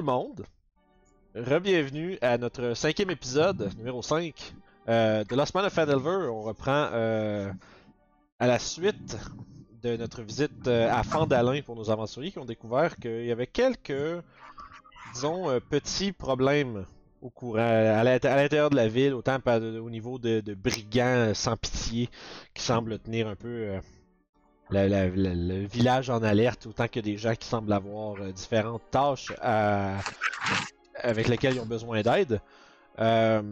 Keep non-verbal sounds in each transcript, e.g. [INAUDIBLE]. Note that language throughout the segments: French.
Le monde. Rebienvenue à notre cinquième épisode, numéro 5, euh, de Lost Man of Fandelver. On reprend euh, à la suite de notre visite euh, à Fandalin pour nos aventuriers qui ont découvert qu'il y avait quelques, disons, petits problèmes au courant, à l'int- à l'intérieur de la ville, autant au niveau de brigands sans pitié qui semblent tenir un peu euh, le village en alerte, autant que des gens qui semblent avoir euh, différentes tâches à- avec lesquelles ils ont besoin d'aide. Euh,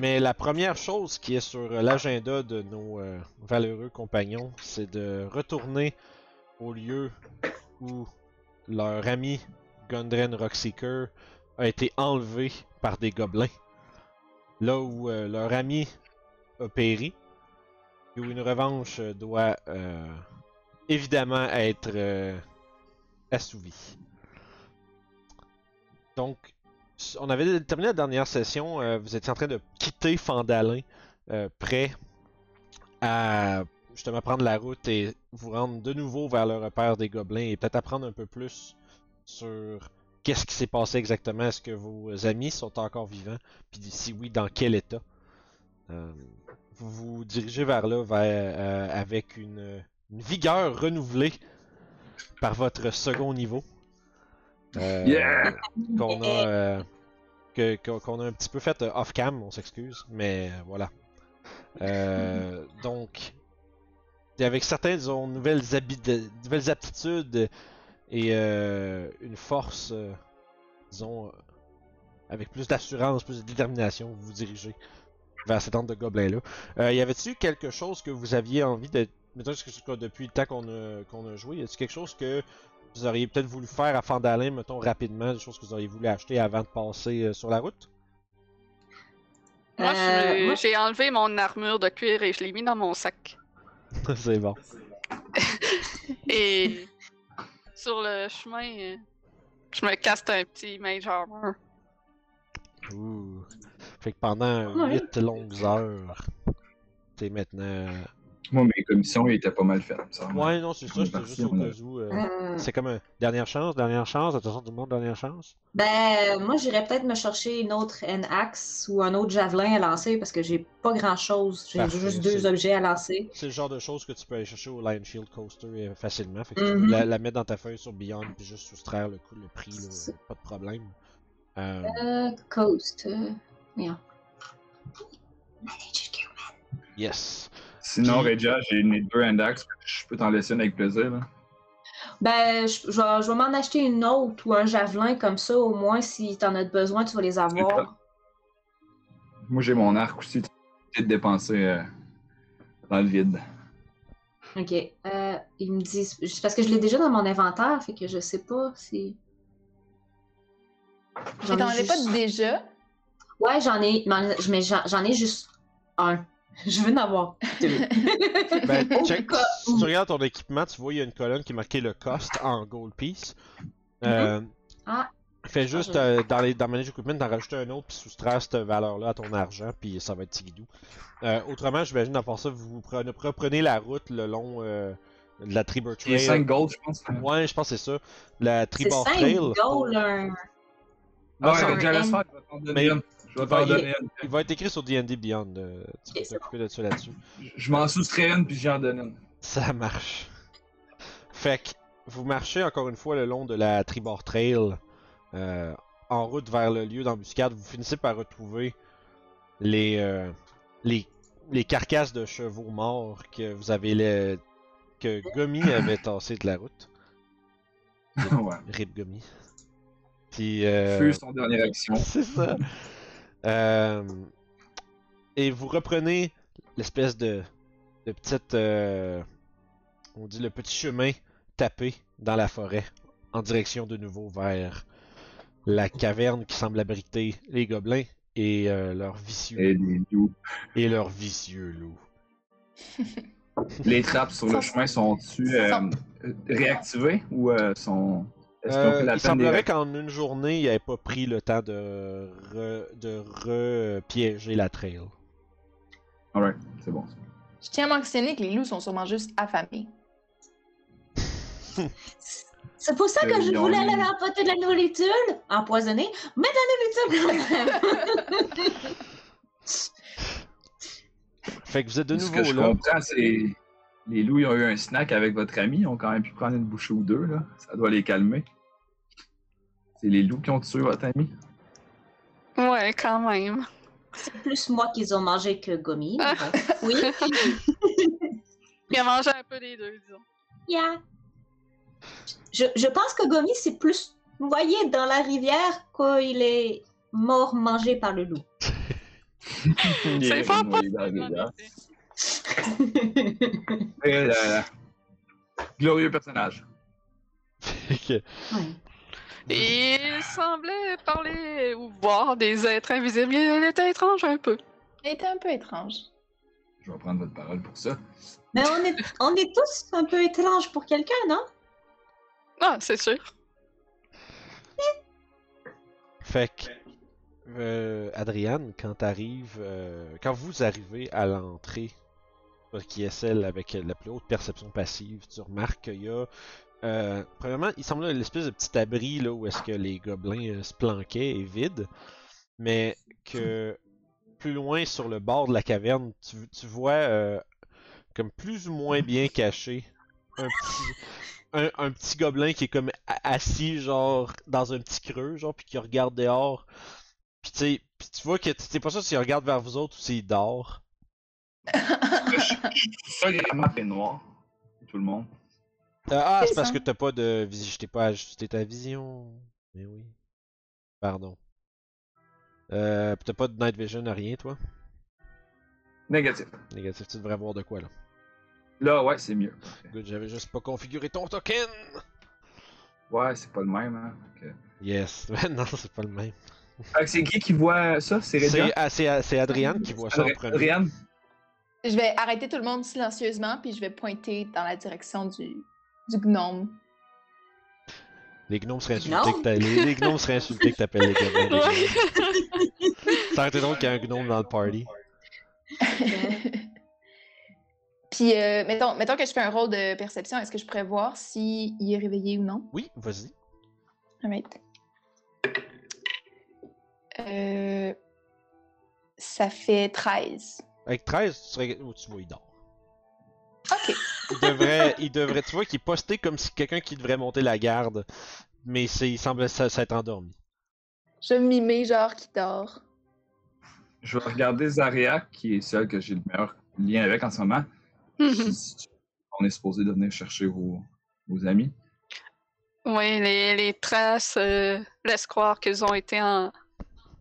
mais la première chose qui est sur l'agenda de nos euh, valeureux compagnons, c'est de retourner au lieu où leur ami Gundren Rockseeker a été enlevé par des gobelins. Là où euh, leur ami a péri, et où une revanche doit euh, évidemment être euh, assouvie. Donc, on avait terminé la dernière session, euh, vous étiez en train de quitter Fandalin, euh, prêt à justement prendre la route et vous rendre de nouveau vers le repère des gobelins et peut-être apprendre un peu plus sur qu'est-ce qui s'est passé exactement. Est-ce que vos amis sont encore vivants? Puis si oui, dans quel état? Vous vous dirigez vers là vers, avec une, une vigueur renouvelée par votre second niveau. Euh, Yeah! Qu'on a, euh, que- qu'on a un petit peu fait euh, off-cam, on s'excuse, mais voilà. Euh, donc, et avec certaines disons, nouvelles, nouvelles aptitudes et une force, disons, avec plus d'assurance, plus de détermination, vous vous dirigez vers cette tente de gobelins-là. Y avait-tu quelque chose que vous aviez envie de. Mettons, que depuis le temps qu'on a, qu'on a joué, y a-t-il quelque chose que vous auriez peut-être voulu faire à Fandalin, mettons rapidement, des choses que vous auriez voulu acheter avant de passer euh, sur la route? Moi, Euh, moi- j'ai enlevé mon armure de cuir et je l'ai mis dans mon sac. [LAUGHS] C'est bon. [LAUGHS] Et sur le chemin, je me casse un petit mage armor. Ouh. Fait que pendant Ouais. 8 longues heures, t'es maintenant. Moi, mes commissions, ils étaient pas mal faites. Ça. Ouais, non, c'est ça, c'était juste au cas où. euh, Euh, C'est comme un dernière chance, dernière chance, attention tout le monde, dernière chance. ben, moi, j'irais peut-être me chercher une autre N-Axe ou un autre javelin à lancer parce que j'ai pas grand-chose. J'ai Parfait, juste deux c'est- objets à lancer. C'est le genre de choses que tu peux aller chercher au Lion Shield Coaster euh, facilement. Fait que tu peux la, la mettre dans ta feuille sur Beyond puis juste soustraire le, coût- le prix, là, C'est- pas de problème. Euh, Euh, Coast. Gear. yes. Sinon, Regia, j'ai mes deux index. Je peux t'en laisser une avec plaisir. Là. Ben, je, je vais, je vais m'en acheter une autre ou un javelin comme ça, au moins, si t'en as besoin, tu vas les avoir. Moi, j'ai mon arc aussi. Tu peux te dépenser euh, dans le vide. Ok. Euh, ils me disent. c'est Parce que je l'ai déjà dans mon inventaire, fait que je sais pas si. Tu J'en ai juste- pas déjà? Ouais, j'en ai. Mais j'en ai juste un. [LAUGHS] Je veux en avoir. [LAUGHS] Ben, check, cas si tu regardes ton équipement, tu vois, il y a une colonne qui est marquée le cost en gold piece. Euh, Ah. Fais juste je- euh, dans les dans Manage Equipment, d'en rajouter un autre, puis soustraire cette valeur-là à ton argent, puis ça va être tigidou. Euh, autrement, j'imagine, à part ça, vous prenez, reprenez la route le long euh, de la Tribor Trail. 5 gold, je pense. Ouais, je pense que c'est ça. La C'est Tribor 5 Trail. gold, un. Ah, ouais, Mais-. Je vais il va t'en y- donner une. Il va être écrit sur D&D Beyond. euh, tu peux t'occuper de ça là-dessus. Je- Je m'en soustrais une, puis j'en donne une. Ça marche. Fait que vous marchez encore une fois le long de la Tribord Trail euh, en route vers le lieu d'embuscade. Vous finissez par retrouver les, euh, les, les carcasses de chevaux morts que vous avez le- que Gomi [COUGHS] avait tassé de la route. ouais. Rip Gomi. Puis euh, Feu son dernière action. [LAUGHS] c'est ça. Euh, et vous reprenez l'espèce de, de petite. euh, on dit le petit chemin tapé dans la forêt en direction de nouveau vers la caverne qui semble abriter les gobelins et euh, leurs vicieux Et les loups. et leurs vicieux loups. [LAUGHS] Les trappes sur le chemin sont-tu euh, réactivées ou euh, sont. Est-ce qu'on Euh, il peine semblerait des... qu'en une journée, il n'avait pas pris le temps de re- de repiéger la trail. Alright, c'est bon. Je tiens à mentionner que les loups sont sûrement juste affamés. [LAUGHS] C'est pour ça que Euh, je voulais eu- aller apporter de la nourriture empoisonnée, mais de la nourriture quand même. [LAUGHS] Fait que vous êtes de Ce nouveau que je là. comprends, c'est. Les loups, ils ont eu un snack avec votre ami. Ils ont quand même pu prendre une bouchée ou deux, là. Ça doit les calmer. C'est les loups qui ont tué votre ami? Ouais, quand même. C'est plus moi qu'ils ont mangé que Gomi. Ah. Oui. [LAUGHS] Il a mangé un peu des deux, disons. Yeah. Je, je pense que Gomi, c'est plus noyé dans la rivière qu'il est mort mangé par le loup. [LAUGHS] Il C'est la possible. [LAUGHS] Glorieux personnage. Que- Ouais. Et il semblait parler ou voir des êtres invisibles. Il était étrange un peu. Il était un peu étrange. Je vais prendre votre parole pour ça. Mais on est, on est tous un peu étranges pour quelqu'un, non? Ah, c'est sûr. Fait que, euh, Adriane, quand t'arrives, euh, quand vous arrivez à l'entrée, toi qui est celle avec la plus haute perception passive, tu remarques qu'il y a, euh, premièrement, il semble l'espèce de petit abri là où est-ce que les gobelins euh, se planquaient est vide, mais que plus loin sur le bord de la caverne, tu, tu vois euh, comme plus ou moins bien caché un petit un, un petit gobelin qui est comme a- assis genre dans un petit creux genre puis qui regarde dehors puis tu sais puis tu vois que tu sais pas ça s'il regarde vers vous autres ou s'il dort [LAUGHS] Ça, vraiment fait noir. Tout le monde. Euh, ah C'est c'est parce que t'as pas de vision je t'ai pas ajusté ta vision mais oui pardon euh, t'as pas de night vision rien toi? Négatif. négatif tu devrais voir de quoi là Là, ouais, c'est mieux. Good, j'avais juste pas configuré ton token Ouais, c'est pas le même, hein. Yes [LAUGHS] non c'est pas le même Fait que c'est qui qui voit ça? C'est Rédia? c'est ah, c'est c'est Adriane qui voit ça en premier Adriane? Je vais arrêter tout le monde silencieusement, puis je vais pointer dans la direction du, du gnome. Les gnomes seraient insultés que t'a- les, les gnomes seraient insultés que t'appelles les gnomes. Ça aurait été drôle qu'il y ait un gnome dans le party. [LAUGHS] puis, euh, mettons, mettons que je fais un rôle de perception, est-ce que je pourrais voir s'il est réveillé ou non? Oui, vas-y. Alright. Euh, ça fait 13. Avec 13, tu serais. Oh, tu vois, il dort. Ok. Il devrait. il devrait. Tu vois qu'il est posté comme si quelqu'un qui devrait monter la garde. Mais c'est, il semble s'être endormi. Je vais mimer genre qui dort. Je vais regarder Zaria, qui est celle que j'ai le meilleur lien avec en ce moment. Mhm. Si tu- On est supposé de venir chercher vos, vos amis. Oui, les, les traces euh, laissent croire qu'ils ont été en-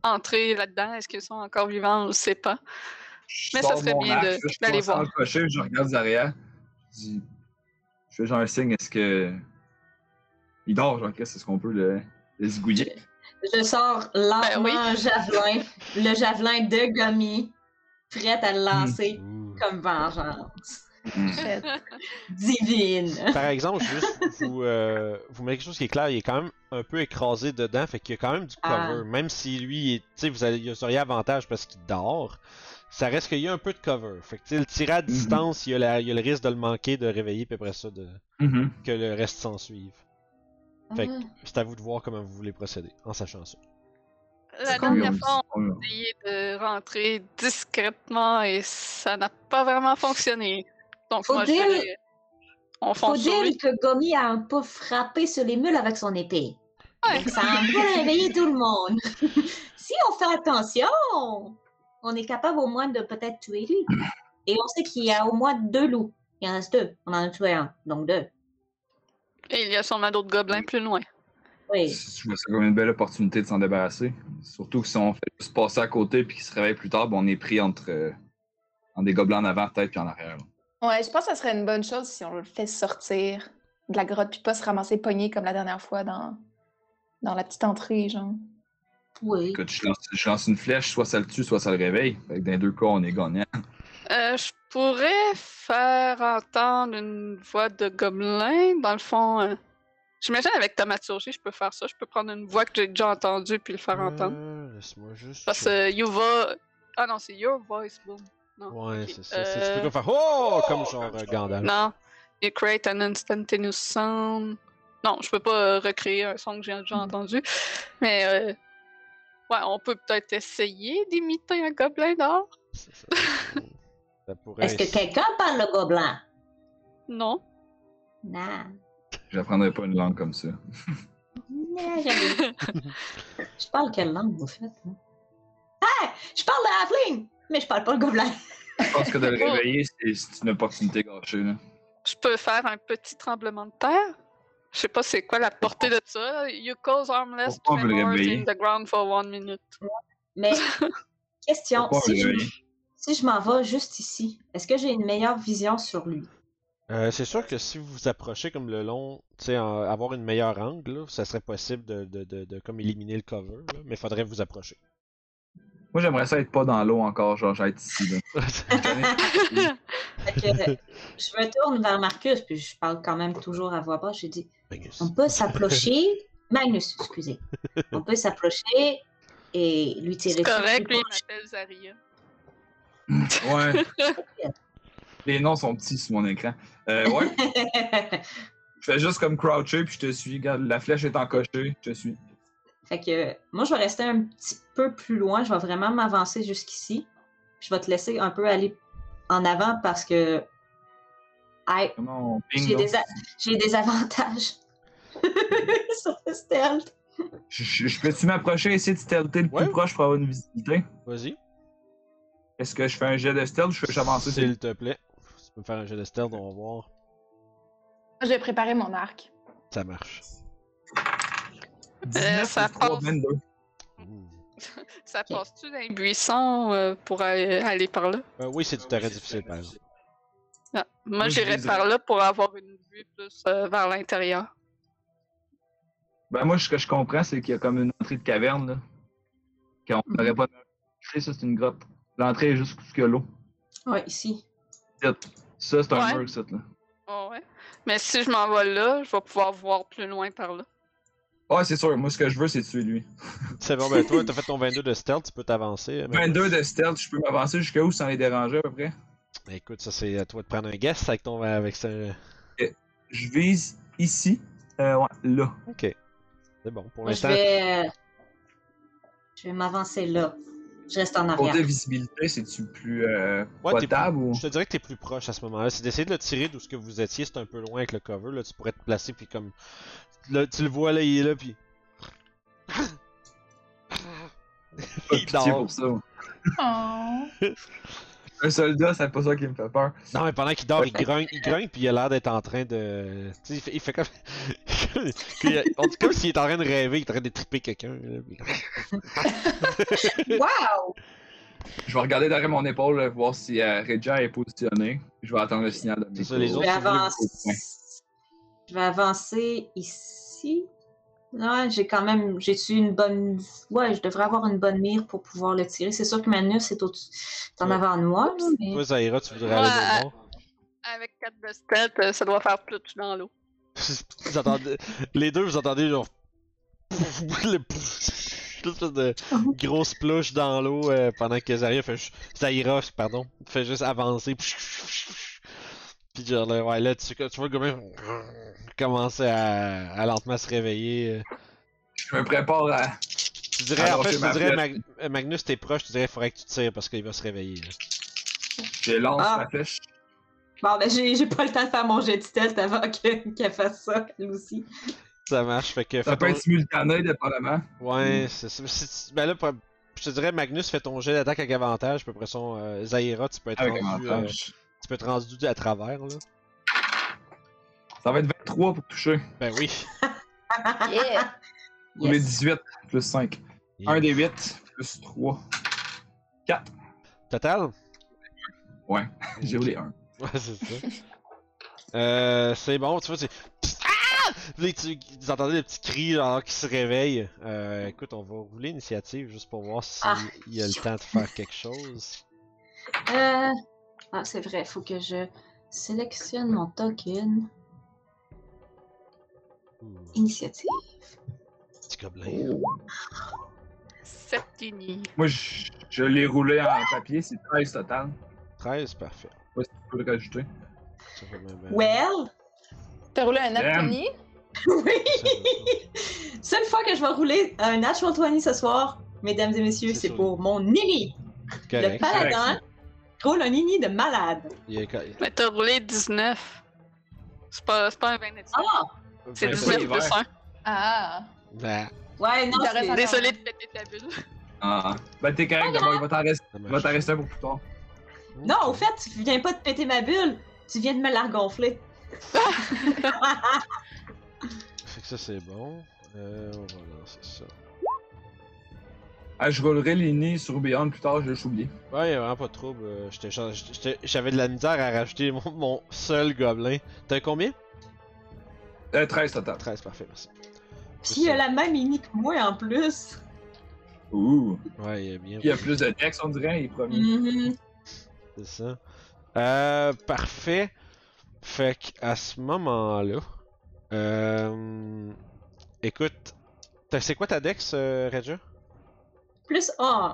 entrés là-dedans. Est-ce qu'ils sont encore vivants? On ne sait pas. Je Mais ça sors serait mon bien d'aller voir. m'approcher, je regarde Zaria. Je dis. Je fais genre un signe, est-ce que. Il dort, genre, qu'est-ce qu'on peut le, le zigouiller? Je sors lentement Ben oui. un javelin, le javelin de Gomi, prête à le lancer Ouh. comme vengeance Hmm. Divine. Par exemple, juste vous, euh, vous mettez quelque chose qui est clair, il est quand même un peu écrasé dedans, fait qu'il y a quand même du Ah. cover. Même si lui, est- tu sais, vous, allez- vous auriez avantage parce qu'il dort, ça reste qu'il y a un peu de cover. Fait que tu sais, le tirer à distance, il, y a la- il y a le risque de le manquer, de réveiller, puis après ça, de, Mhm. que le reste s'en suive. Fait que Ah. c'est à vous de voir comment vous voulez procéder, en sachant ça. La dernière fois, on a essayé de rentrer discrètement et ça n'a pas vraiment fonctionné. Donc, Faut moi, je dire- dirais, on Faut dire lui. que Gomi a un peu frappé sur les mules avec son épée. Ouais. Donc ça a un peu réveillé tout le monde. [LAUGHS] si on fait attention, on est capable au moins de peut-être tuer lui. Et on sait qu'il y a au moins deux loups. Il en reste deux. On en a tué un, donc deux. Et il y a sûrement d'autres gobelins plus loin. Oui. Je vois ça comme une belle opportunité de s'en débarrasser. Surtout que si on fait juste passer à côté puis qu'il se réveille plus tard, ben, on est pris entre, euh, entre des gobelins en avant, peut-être, puis en arrière. là. Ouais, je pense que ça serait une bonne chose si on le fait sortir de la grotte puis pas se ramasser pogné comme la dernière fois dans, dans la petite entrée, genre. Oui. Écoute, je lance, je lance une flèche, soit ça le tue, soit ça le réveille. Fait que dans les deux cas, on est gagnant. Euh, je pourrais faire entendre une voix de gobelin. Dans le fond, euh, j'imagine avec thaumaturgie, je peux faire ça. Je peux prendre une voix que j'ai déjà entendue puis le faire entendre. Euh, Laisse-moi juste. Parce que Yuva. Ah non, c'est Your Voice, boom. Non. Ouais, ok. c'est ça. c'est- Tu peux comme faire Oh! Comme genre euh, Gandalf. Non. You create an instantaneous sound. Non, je peux pas euh, recréer un son que j'ai déjà entendu. Mais euh, ouais, on peut peut-être essayer d'imiter un gobelin d'or. Ça, ça- ça pourrait Est-ce que quelqu'un parle le gobelin? Non. Non. J'apprendrai pas une langue comme ça. Non, [LAUGHS] je parle quelle langue, vous faites? Ah! Je parle de Halfling! Mais je parle pas le gobelin. Je pense que de le [LAUGHS] réveiller, c'est c'est une opportunité gâchée. Là. Je peux faire un petit tremblement de terre? Je sais pas c'est quoi la portée de ça. You cause harmless réveiller? in the ground for one minute. Mais, [LAUGHS] question, si je, si je m'en vais juste ici, est-ce que j'ai une meilleure vision sur lui? Euh, c'est sûr que si vous vous approchez comme le long, tu sais, avoir une meilleure angle, là, ça serait possible de, de, de, de comme éliminer le cover, là, mais faudrait vous approcher. Moi, j'aimerais ça être pas dans l'eau encore, genre, j'être ici. Là. [LAUGHS] Fait que, je me tourne vers Marcus, puis je parle quand même toujours à voix basse. J'ai dit, Magnus. on peut s'approcher. [LAUGHS] Magnus, excusez. On peut s'approcher et lui tirer C'est dessus. correct, lui, il m'appelle Zaria. [LAUGHS] Ouais. Les noms sont petits sur mon écran. Euh, ouais. [LAUGHS] Je fais juste comme croucher puis je te suis. Regarde, la flèche est encochée, je te suis. Fait que moi, je vais rester un petit peu plus loin. Je vais vraiment m'avancer jusqu'ici. Je vais te laisser un peu aller en avant parce que j'ai des, a- j'ai des avantages [LAUGHS] sur le stealth. Je, je- je peux-tu m'approcher et essayer de stealther le Ouais. plus proche pour avoir une visibilité? Vas-y. Est-ce que je fais un jet de stealth ou je fais avancer? S'il te plaît. Tu peux me faire un jeu de stealth, on va voir. Je vais préparer mon arc. Ça marche. 19 ça plus 3, passe. 22. Ouh. [LAUGHS] Ça passe-tu dans les buissons euh, pour aller, aller par là? Euh, oui, c'est du terrain difficile, par exemple. Ah, Moi, j'irais par là pour avoir une vue plus euh, vers l'intérieur. Ben moi, ce que je comprends, c'est qu'il y a comme une entrée de caverne, là. Qu'on Mhm. n'aurait pas touché, ça, c'est une grotte. L'entrée est juste jusque l'eau. Ouais, ici. Ça, c'est un Ouais. mur, ça, là. Oh, ouais. Mais si je m'en vais là, je vais pouvoir voir plus loin par là. Ouais, c'est sûr. Moi, ce que je veux, c'est tuer lui. C'est bon, ben toi, t'as fait ton 22 de stealth, tu peux t'avancer. euh, Magnus. 22 de stealth, je peux m'avancer jusqu'à où sans les déranger à peu près? Écoute, ça c'est à toi de prendre un guess avec ton avec ça. Je vise ici. Euh, ouais, là. Ok. C'est bon. Pour Moi, je l'instant, vais, je vais m'avancer là. Je reste en arrière. visibilité, c'est-tu plus euh, Ouais, ou? je te dirais que t'es plus proche à ce moment-là. C'est d'essayer de le tirer d'où ce que vous étiez. C'est un peu loin avec le cover. Là, tu pourrais te placer puis comme là, tu le vois là, il est là puis. Pas de il dort. pour ça. Oh. [LAUGHS] Un soldat, c'est pas ça qui me fait peur. Non, mais pendant qu'il dort, il grogne, il grogne, puis il a l'air d'être en train de. Tu sais, il fait, il fait comme. [LAUGHS] on dit comme s'il est en train de rêver, il est en train de triper quelqu'un. [LAUGHS] Wow! Je vais regarder derrière mon épaule, là, voir si euh, Regia est positionné. Je vais attendre le signal de mes C'est ça, les Je vais avancer. Je vais avancer ici. Ouais, j'ai quand même. J'ai-tu une bonne. Ouais, je devrais avoir une bonne mire pour pouvoir le tirer. C'est sûr que Manus est, au est en Ouais. avant de moi. mais- Toi, Zaira, tu voudrais Ouais, aller le voir. Avec 4 de stealth, euh, ça doit faire plus dans l'eau. [LAUGHS] Vous entendez- Les deux, vous entendez genre. [LAUGHS] le de grosse plouche dans l'eau euh, pendant que Zaira fait. Zaira, pardon, fait juste avancer. Puis genre là, ouais, là, tu, tu vois le commencer à, à lentement se réveiller. Je me prépare à. Tu dirais, en fait, je te dirais. Mag- euh, Magnus, t'es proche, tu dirais, il faudrait que tu tires parce qu'il va se réveiller. Je lance Ah. ma flèche. Bon, ben, j'ai pas le temps de faire mon jet de stealth avant que- qu'elle fasse ça, elle aussi. Ça marche, fait que. Ça peut ton- être simultané, dépendamment. Ouais, c'est ça. Ben là, je te dirais, Magnus, fais ton jet d'attaque avec avantage, puis après ça, euh, Zaira, tu peux être Avec rendu. euh, avantage. Tu peux être rendu à travers, là. Ça va être 23 pour toucher. Ben oui. [LAUGHS] Yeah. Yes. 18 plus 5. Yeah. 1 des 8 plus 3. 4. Total? Ouais, [LAUGHS] j'ai roulé 1. Ouais, c'est ça. [LAUGHS] euh, c'est bon, tu vois, c'est. Ah! Tu, vous entendez des petits cris genre qui se réveillent. Euh, écoute, on va rouler l'initiative juste pour voir s'il Ah. y a le temps de faire quelque chose. Euh... Ah, c'est vrai, faut que je sélectionne mon token. Ouh, Initiative. petit gobelin. 7 unis. Moi, je, je l'ai roulé en papier, c'est 13 total. 13, parfait. Ouais, si tu peux le rajouter. Ça fait bien, bien. Well, T'as roulé un Damn. Anthony? [LAUGHS] oui! Seule fois que je vais rouler un Natural 20 ce soir, mesdames et messieurs, C'est pour mon Nini. pas- Le Correct. paladin roule un Nini de malade. Il est Mais t'as roulé 19. C'est pas, c'est pas un 20 naturel. Ah! c'est Ben, 19 c'est plus vert. 1. Ah! ben, Ouais, non, c'est... pas- Désolé de péter ta bulle. Ah. Ben, t'es correct, d'abord, il va t'en rester, ça il va t'en rester un pour plus tard. Non, au fait, tu viens pas de péter ma bulle, tu viens de me la regonfler. [LAUGHS] [LAUGHS] Fait que ça, c'est bon. Euh, on va lancer ça. Ah, je roulerai les nids sur Beyond plus tard, je l'ai oublié. Ouais, y'a vraiment pas de trouble. euh, J'avais de la misère à rajouter mon, mon seul gobelin. T'as combien? Euh, 13 total. 13, parfait, merci. Puis il a la même Nini que moi en plus. Ouh. Ouais, il est bien. Puis il y a plus de dex, on dirait, il est premier. Mhm. C'est ça. Euh, parfait. Fait qu'à ce moment-là, euh, écoute, t'as- c'est quoi ta dex, euh, Regia Plus un.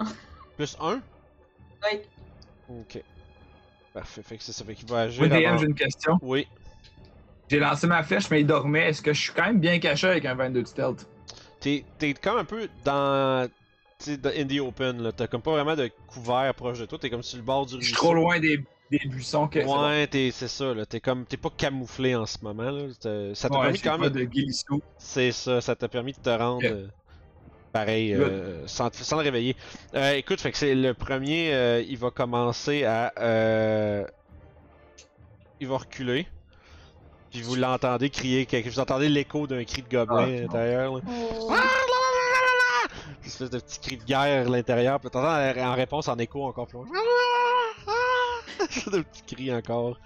Plus 1 Oui. Ok. Parfait, fait que c'est ça. Fait qu'il va agir. Moi, DM, j'ai une question. Oui. J'ai lancé ma flèche, mais il dormait. Est-ce que je suis quand même bien caché avec un 22 de stealth? T'es t'es comme un peu dans. Tu sais, dans- in the open, là. T'as comme pas vraiment de couvert proche de toi. T'es comme sur le bord du Je suis ruisseau. trop loin des, des buissons que. Ouais, t'es- c'est ça, là. T'es comme. T'es pas camouflé en ce moment, là. Ça t'a Ouais, permis quand même. de. C'est ça, ça t'a permis de te rendre. Ok. Pareil, euh, sans, sans le réveiller. Euh, écoute, fait que c'est le premier. euh, il va commencer à. euh, il va reculer. Puis vous l'entendez crier quelque Vous entendez l'écho d'un cri de gobelin Ah, à l'intérieur. Oh. Une espèce de petit cri de guerre à l'intérieur. Puis t'entends en réponse en écho encore plus loin. [LAUGHS] de petits cris encore.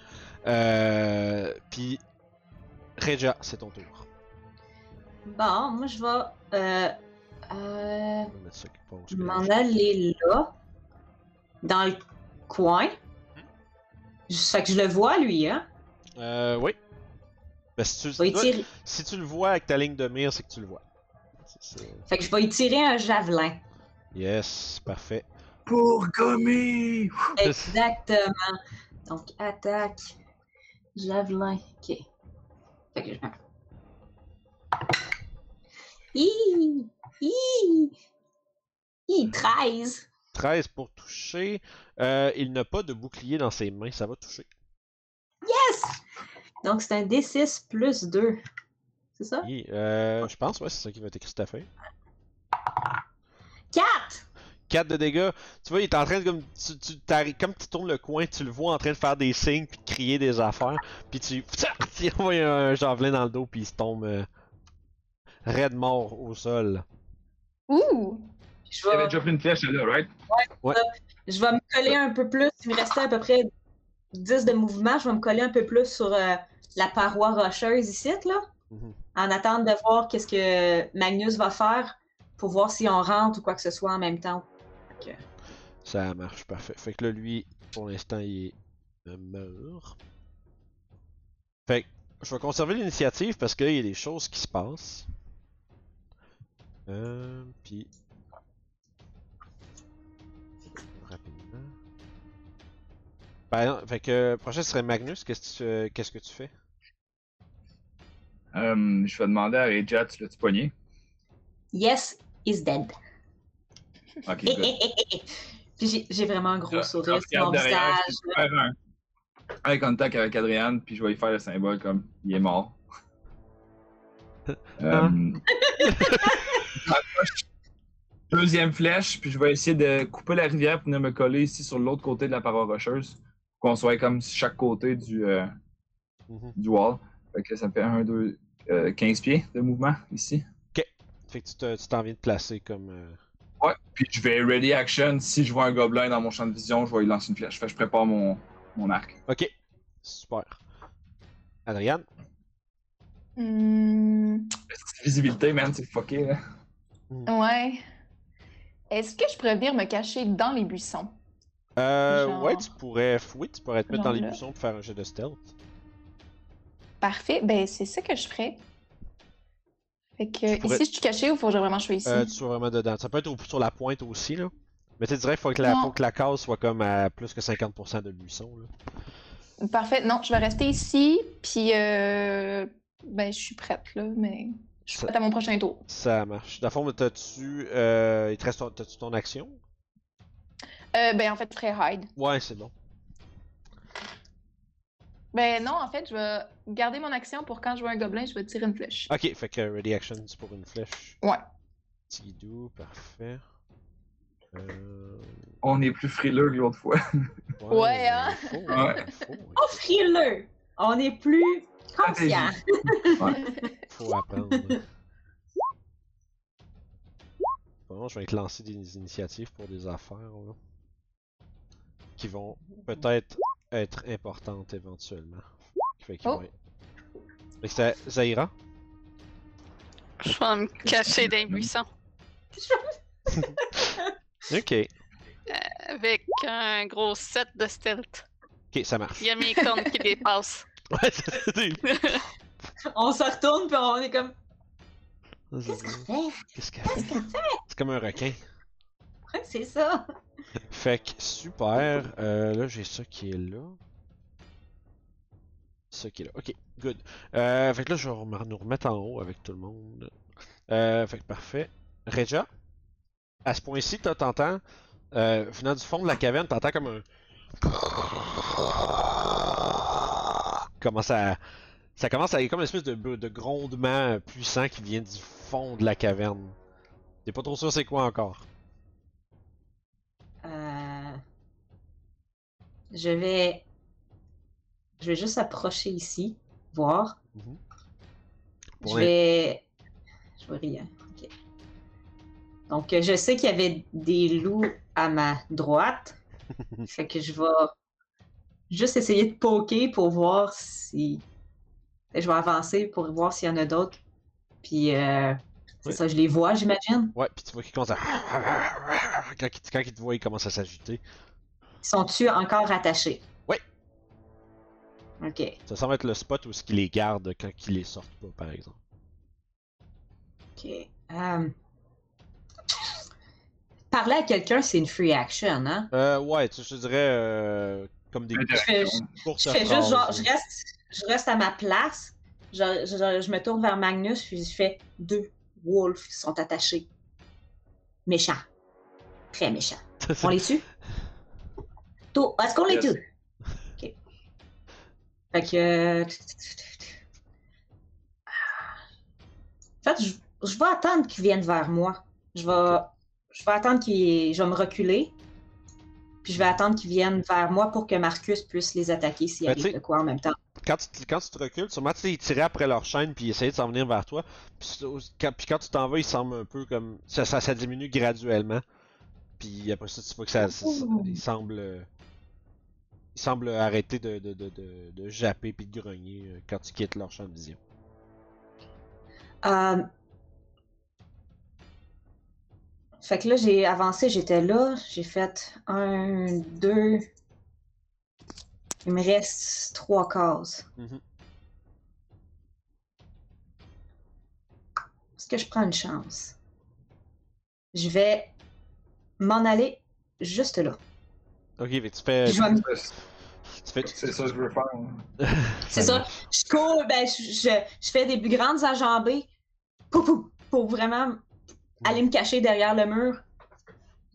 Euh, puis. Regia, c'est ton tour. Bon, moi je vais euh, c'est m'en aller là, dans le coin. Ça fait que je le vois lui, hein? Euh, oui. Ben, si, tu, Je vais y toi, tirer- si tu le vois avec ta ligne de mire, c'est que tu le vois. C'est- c'est- Fait que je vais y tirer un javelin. Yes, parfait. Pour gommer! Exactement. Donc attaque, javelin. Ok. Fait que je. Hi! Hi! Hi! 13! 13 pour toucher. Euh, il n'a pas de bouclier dans ses mains, ça va toucher. Yes! Donc c'est un D6 plus 2. C'est ça? Et, euh, je pense, ouais, c'est ça qui va être écrit feuille. 4! 4 de dégâts. Tu vois, il est en train de comme tu, tu comme tu tournes le coin, tu le vois en train de faire des signes puis de crier des affaires, puis tu [LAUGHS] tu envoies un javelin dans le dos puis il se tombe euh, raide mort au sol. Ouh! Je vais, déjà pris une flèche là, right? je vais me coller un peu plus. Il me restait à peu près 10 de mouvement. Je vais me coller un peu plus sur euh, la paroi rocheuse ici, là. Mhm. En attendant de voir qu'est-ce que Magnus va faire pour voir si on rentre ou quoi que ce soit en même temps. Ça marche parfait. Fait que là, lui, pour l'instant, il est euh, mort. Fait que je vais conserver l'initiative parce qu'il y a des choses qui se passent. Euh, puis. Rapidement. Ben, fait que prochain serait Magnus. Qu'est-ce que tu, euh, qu'est-ce que tu fais? Euh, je vais demander à Regia, tu l'as-tu pogné? Yes, is dead. Ok, Eh, eh, eh. Puis j'ai- j'ai vraiment un gros sourire sur mon visage. je vais faire un eye contact avec Adriane, puis je vais lui faire le symbole comme il est mort. Euh, je [LAUGHS] m'approche. Deuxième flèche, puis je vais essayer de couper la rivière pour venir me coller ici sur l'autre côté de la paroi rocheuse. Pour qu'on soit comme chaque côté du, euh, Mhm. du wall. Fait que ça me fait 1, 2, 15 pieds de mouvement ici. Fait que tu te- tu t'en viens de placer comme. euh, Ouais, puis je vais ready action. Si je vois un gobelin dans mon champ de vision, je vais lui lancer une flèche. Fait que je prépare mon, mon arc. Ok. Super. Adriane? Hmm, Visibilité, man, c'est fucké, là. Ouais. Est-ce que je pourrais venir me cacher dans les buissons? Euh, Genre- ouais, tu pourrais. Oui, tu pourrais te mettre dans les là. buissons pour faire un jet de stealth. Parfait, ben c'est ça que je ferais. Fait que pourrais- ici, je suis cachée ou faut que je vraiment je sois ici? Euh, tu sois vraiment dedans. Ça peut être au- sur la pointe aussi, là. Mais tu dirais qu'il faut que, la, Non. faut que la case soit comme à plus que 50% de buissons, là. Parfait, non, je vais rester ici, puis euh, ben je suis prête là, mais je suis Ça- prête à mon prochain tour. Ça marche. Dans le fond, t'as-tu. Euh, il te reste ton, t'as-tu ton action? Euh, ben en fait, je ferais hide. Ouais, c'est bon. Ben non, en fait, je vais garder mon action pour quand je vois un gobelin, je vais tirer une flèche. Ok, fait que ready action, c'est pour une flèche. Ouais. Tidou, parfait. Euh, On est plus frileux que l'autre fois. Ouais, hein? Ouais. il Oh, frileux! On est plus conscient. faut apprendre. Bon, je vais te lancer des initiatives pour des affaires, là. Qui vont peut-être être importantes éventuellement. Fait qu'ils Oh. vont que c'est Zaira? Je vais me cacher dans les buissons. [LAUGHS] Ok. Avec un gros set de stealth. Ok, ça marche. Il y a mes cornes qui dépassent. Ouais, c'est- [LAUGHS] On se retourne puis on est comme. Qu'est-ce fait? Qu'est-ce qu'elle fait? C'est comme un requin. Ouais, c'est ça. Fait que super. Euh, là, j'ai ça qui est là. Ça qui est là. Ok, good. Euh, fait que là, je vais nous remettre en haut avec tout le monde. Euh, fait que parfait. Reja, à ce point-ci, toi, t'entends, euh, venant du fond de la caverne, t'entends comme un. Commence à. Ça commence à. A comme une espèce de, de grondement puissant qui vient du fond de la caverne. T'es pas trop sûr c'est quoi encore. Euh, Je vais. Je vais juste approcher ici, voir. Mhm. Je vais. Je vois rien. Donc, je sais qu'il y avait des loups à ma droite. [LAUGHS] fait que je vais juste essayer de poker pour voir si. Je vais avancer pour voir s'il y en a d'autres. Puis, euh, c'est Oui. ça, je les vois, j'imagine. Ouais, puis tu vois qu'il commence à. [LAUGHS] Quand il, quand il te voit, il commence à s'agiter. Sont-tu encore attachés? Oui. Ok. Ça semble être le spot où ce qu'il les garde quand ils les sortent pas, par exemple. Ok. Euh, Parler à quelqu'un, c'est une free action, hein? Euh, ouais, tu, je te dirais euh, comme des Je fais, courtes je fais phrases, juste genre, là. je reste, je reste à ma place. Je, je- je me tourne vers Magnus, puis je fais deux wolves qui sont attachés. Méchants. Très méchants. [LAUGHS] On les tue? Tout. Est-ce qu'on les tue? Ok. Fait que. euh, En fait, je, je vais attendre qu'ils viennent vers moi. Je vais, je vais attendre qu'ils. Je vais me reculer. Puis je vais attendre qu'ils viennent vers moi pour que Marcus puisse les attaquer s'il Ben, arrive sais- de quoi en même temps. quand, tu, te- quand tu te recules, sûrement, tu sais, ils tiraient après leur chaîne puis ils essayaient de s'en venir vers toi. Puis, quand, puis quand tu t'en vas, ils semblent un peu comme. Ça, ça, ça diminue graduellement. Puis après ça, tu vois que ça. ils semblent. euh, Ils semblent arrêter de, de, de, de, de japper puis de grogner euh, quand tu quittes leur champ de vision. Euh, Fait que là, j'ai avancé, j'étais là, j'ai fait un, deux. Il me reste trois cases. Mhm. Est-ce que je prends une chance? Je vais m'en aller juste là. Ok, que tu fais. Je vais me- Tu fais C'est ça que je veux faire. [LAUGHS] C'est ça. Je cours, ben, je, je, je fais des plus grandes enjambées pou, pou, pour vraiment aller me cacher derrière le mur,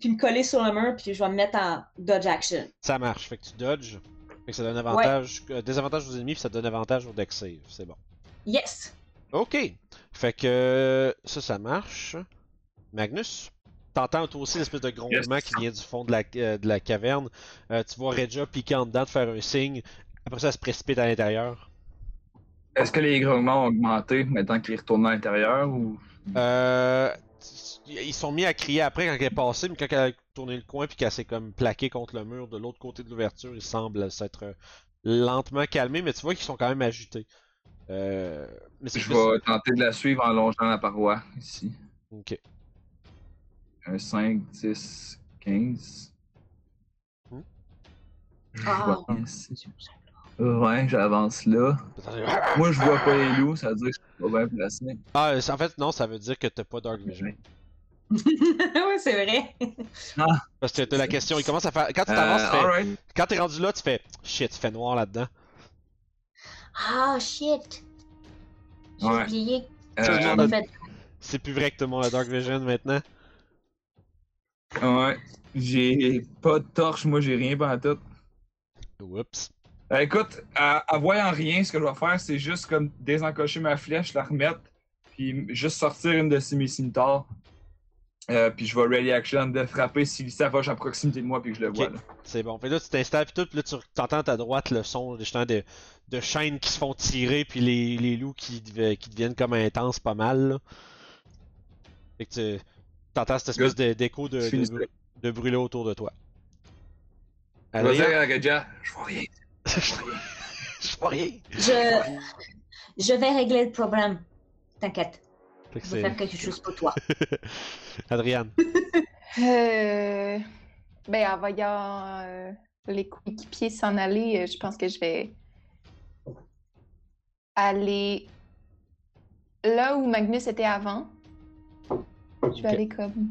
puis me coller sur le mur, puis je vais me mettre en dodge action. Ça marche, fait que tu dodges. Fait que ça donne avantage, euh, désavantage aux ennemis, puis ça donne avantage au deck save. C'est bon. Yes! Ok. Fait que ça, ça marche. Magnus, t'entends toi aussi l'espèce de grondement Yes. qui vient du fond de la, euh, de la caverne. Euh, tu vois Regia piquer en dedans de faire un signe. Après ça, elle se précipite à l'intérieur. Est-ce que les grognements ont augmenté maintenant qu'il est retourné à l'intérieur ou? Euh, ils sont mis à crier après quand elle est passée, mais quand elle a tourné le coin puis qu'elle s'est comme plaquée contre le mur de l'autre côté de l'ouverture, ils semblent s'être lentement calmés, mais tu vois qu'ils sont quand même agités. Euh, mais Je plus- vais tenter de la suivre en longeant la paroi ici. Ok. Un 5, 10, 15. Hmm. Je vois ici. Ouais, j'avance là. [LAUGHS] Moi, je vois pas les loups, ça veut dire que je suis pas bien placé. Ah, en fait, non, ça veut dire que t'as pas Dark Vision. [LAUGHS] ouais, c'est vrai. Parce que t'as la question, il commence à faire. Quand tu Euh, t'avances, tu fais- quand t'es rendu là, tu fais shit, il fait noir là-dedans. Ah, shit. J'ai Ouais. oublié. Euh, a- fait, C'est plus vrai que tout le monde a Dark Vision maintenant. ouais. J'ai pas de torche, moi, j'ai rien pas tout. Oups. Euh, écoute, à, à voyant rien, ce que je vais faire, c'est juste comme désencocher ma flèche, la remettre, puis juste sortir une de ces mes. Euh, puis je vais ready action de frapper si ça va à proximité de moi puis que je le vois. C'est bon. Fait là, tu t'installes pis tout, pis là, tu t'entends à ta droite le son justement de, de chaînes qui se font tirer, puis les, les loups qui, qui deviennent comme intenses pas mal. Là. Fait que tu t'entends cette espèce de- d'écho de, de, de brûler autour de toi. Vas-y, Adrien? Raja, je vois rien. [LAUGHS] Je vois rien. je... je vais régler le problème. T'inquiète. Que Je vais faire quelque chose pour toi. [LAUGHS] Adriane. Euh... Ben, en voyant euh, les coéquipiers s'en aller, euh, je pense que je vais aller là où Magnus était avant. Je vais aller comme.